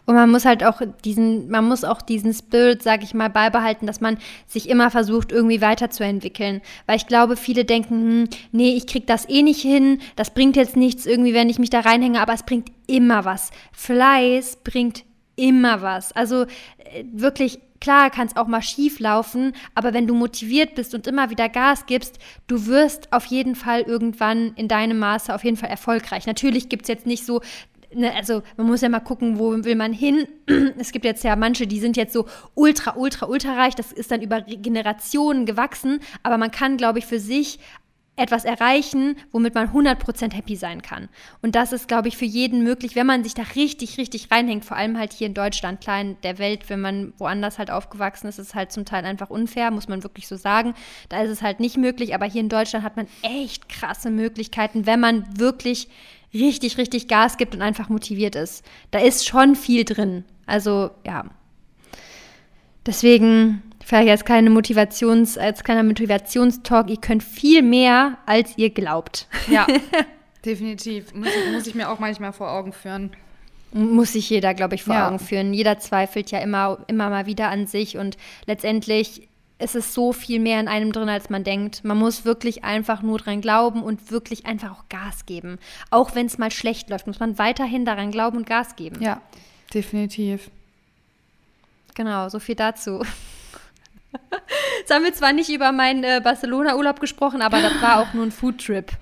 Und man muss halt auch diesen, man muss auch diesen Spirit, sag ich mal, beibehalten, dass man sich immer versucht, irgendwie weiterzuentwickeln. Weil ich glaube, viele denken, hm, nee, ich krieg das eh nicht hin, das bringt jetzt nichts irgendwie, wenn ich mich da reinhänge, aber es bringt immer was. Fleiß bringt immer was. Also äh, wirklich, klar kann es auch mal schief laufen, aber wenn du motiviert bist und immer wieder Gas gibst, du wirst auf jeden Fall irgendwann in deinem Maße auf jeden Fall erfolgreich. Natürlich gibt es jetzt nicht so ne, also man muss ja mal gucken, wo will man hin. [CLEARS THROAT] Es gibt jetzt ja manche, die sind jetzt so ultra, ultra, ultra reich. Das ist dann über Generationen gewachsen. Aber man kann, glaube ich, für sich etwas erreichen, womit man 100% happy sein kann. Und das ist, glaube ich, für jeden möglich, wenn man sich da richtig, richtig reinhängt, vor allem halt hier in Deutschland, klein der Welt, wenn man woanders halt aufgewachsen ist, ist halt zum Teil einfach unfair, muss man wirklich so sagen. Da ist es halt nicht möglich, aber hier in Deutschland hat man echt krasse Möglichkeiten, wenn man wirklich richtig, richtig Gas gibt und einfach motiviert ist. Da ist schon viel drin. Also, ja. Deswegen vielleicht als kleine Motivations, als kleiner Motivationstalk, ihr könnt viel mehr, als ihr glaubt. Ja, [LAUGHS] definitiv. Muss, muss ich mir auch manchmal vor Augen führen. Muss sich jeder, glaube ich, vor Ja. Augen führen. Jeder zweifelt ja immer, immer mal wieder an sich und letztendlich ist es so viel mehr in einem drin, als man denkt. Man muss wirklich einfach nur dran glauben und wirklich einfach auch Gas geben. Auch wenn es mal schlecht läuft, muss man weiterhin daran glauben und Gas geben. Ja, definitiv. Genau, so viel dazu. Jetzt haben wir zwar nicht über meinen äh, Barcelona-Urlaub gesprochen, aber das war auch nur ein Foodtrip. [LAUGHS]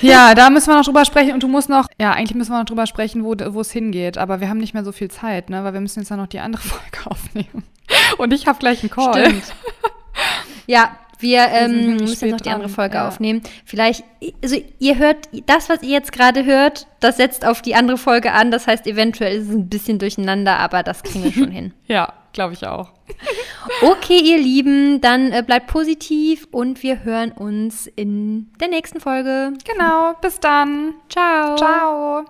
Ja, da müssen wir noch drüber sprechen und du musst noch, ja, eigentlich müssen wir noch drüber sprechen, wo es hingeht, aber wir haben nicht mehr so viel Zeit, ne, weil wir müssen jetzt ja noch die andere [LAUGHS] Folge aufnehmen. Und ich habe gleich einen Call. Stimmt. [LAUGHS] Ja, wir ähm, nämlich müssen noch die andere Folge ja. aufnehmen. Vielleicht, also ihr hört, das, was ihr jetzt gerade hört, das setzt auf die andere Folge an. Das heißt, eventuell ist es ein bisschen durcheinander, aber das kriegen wir schon hin. Ja, glaube ich auch. [LAUGHS] Okay, ihr Lieben, dann äh, bleibt positiv und wir hören uns in der nächsten Folge. Genau, bis dann. Ciao. Ciao.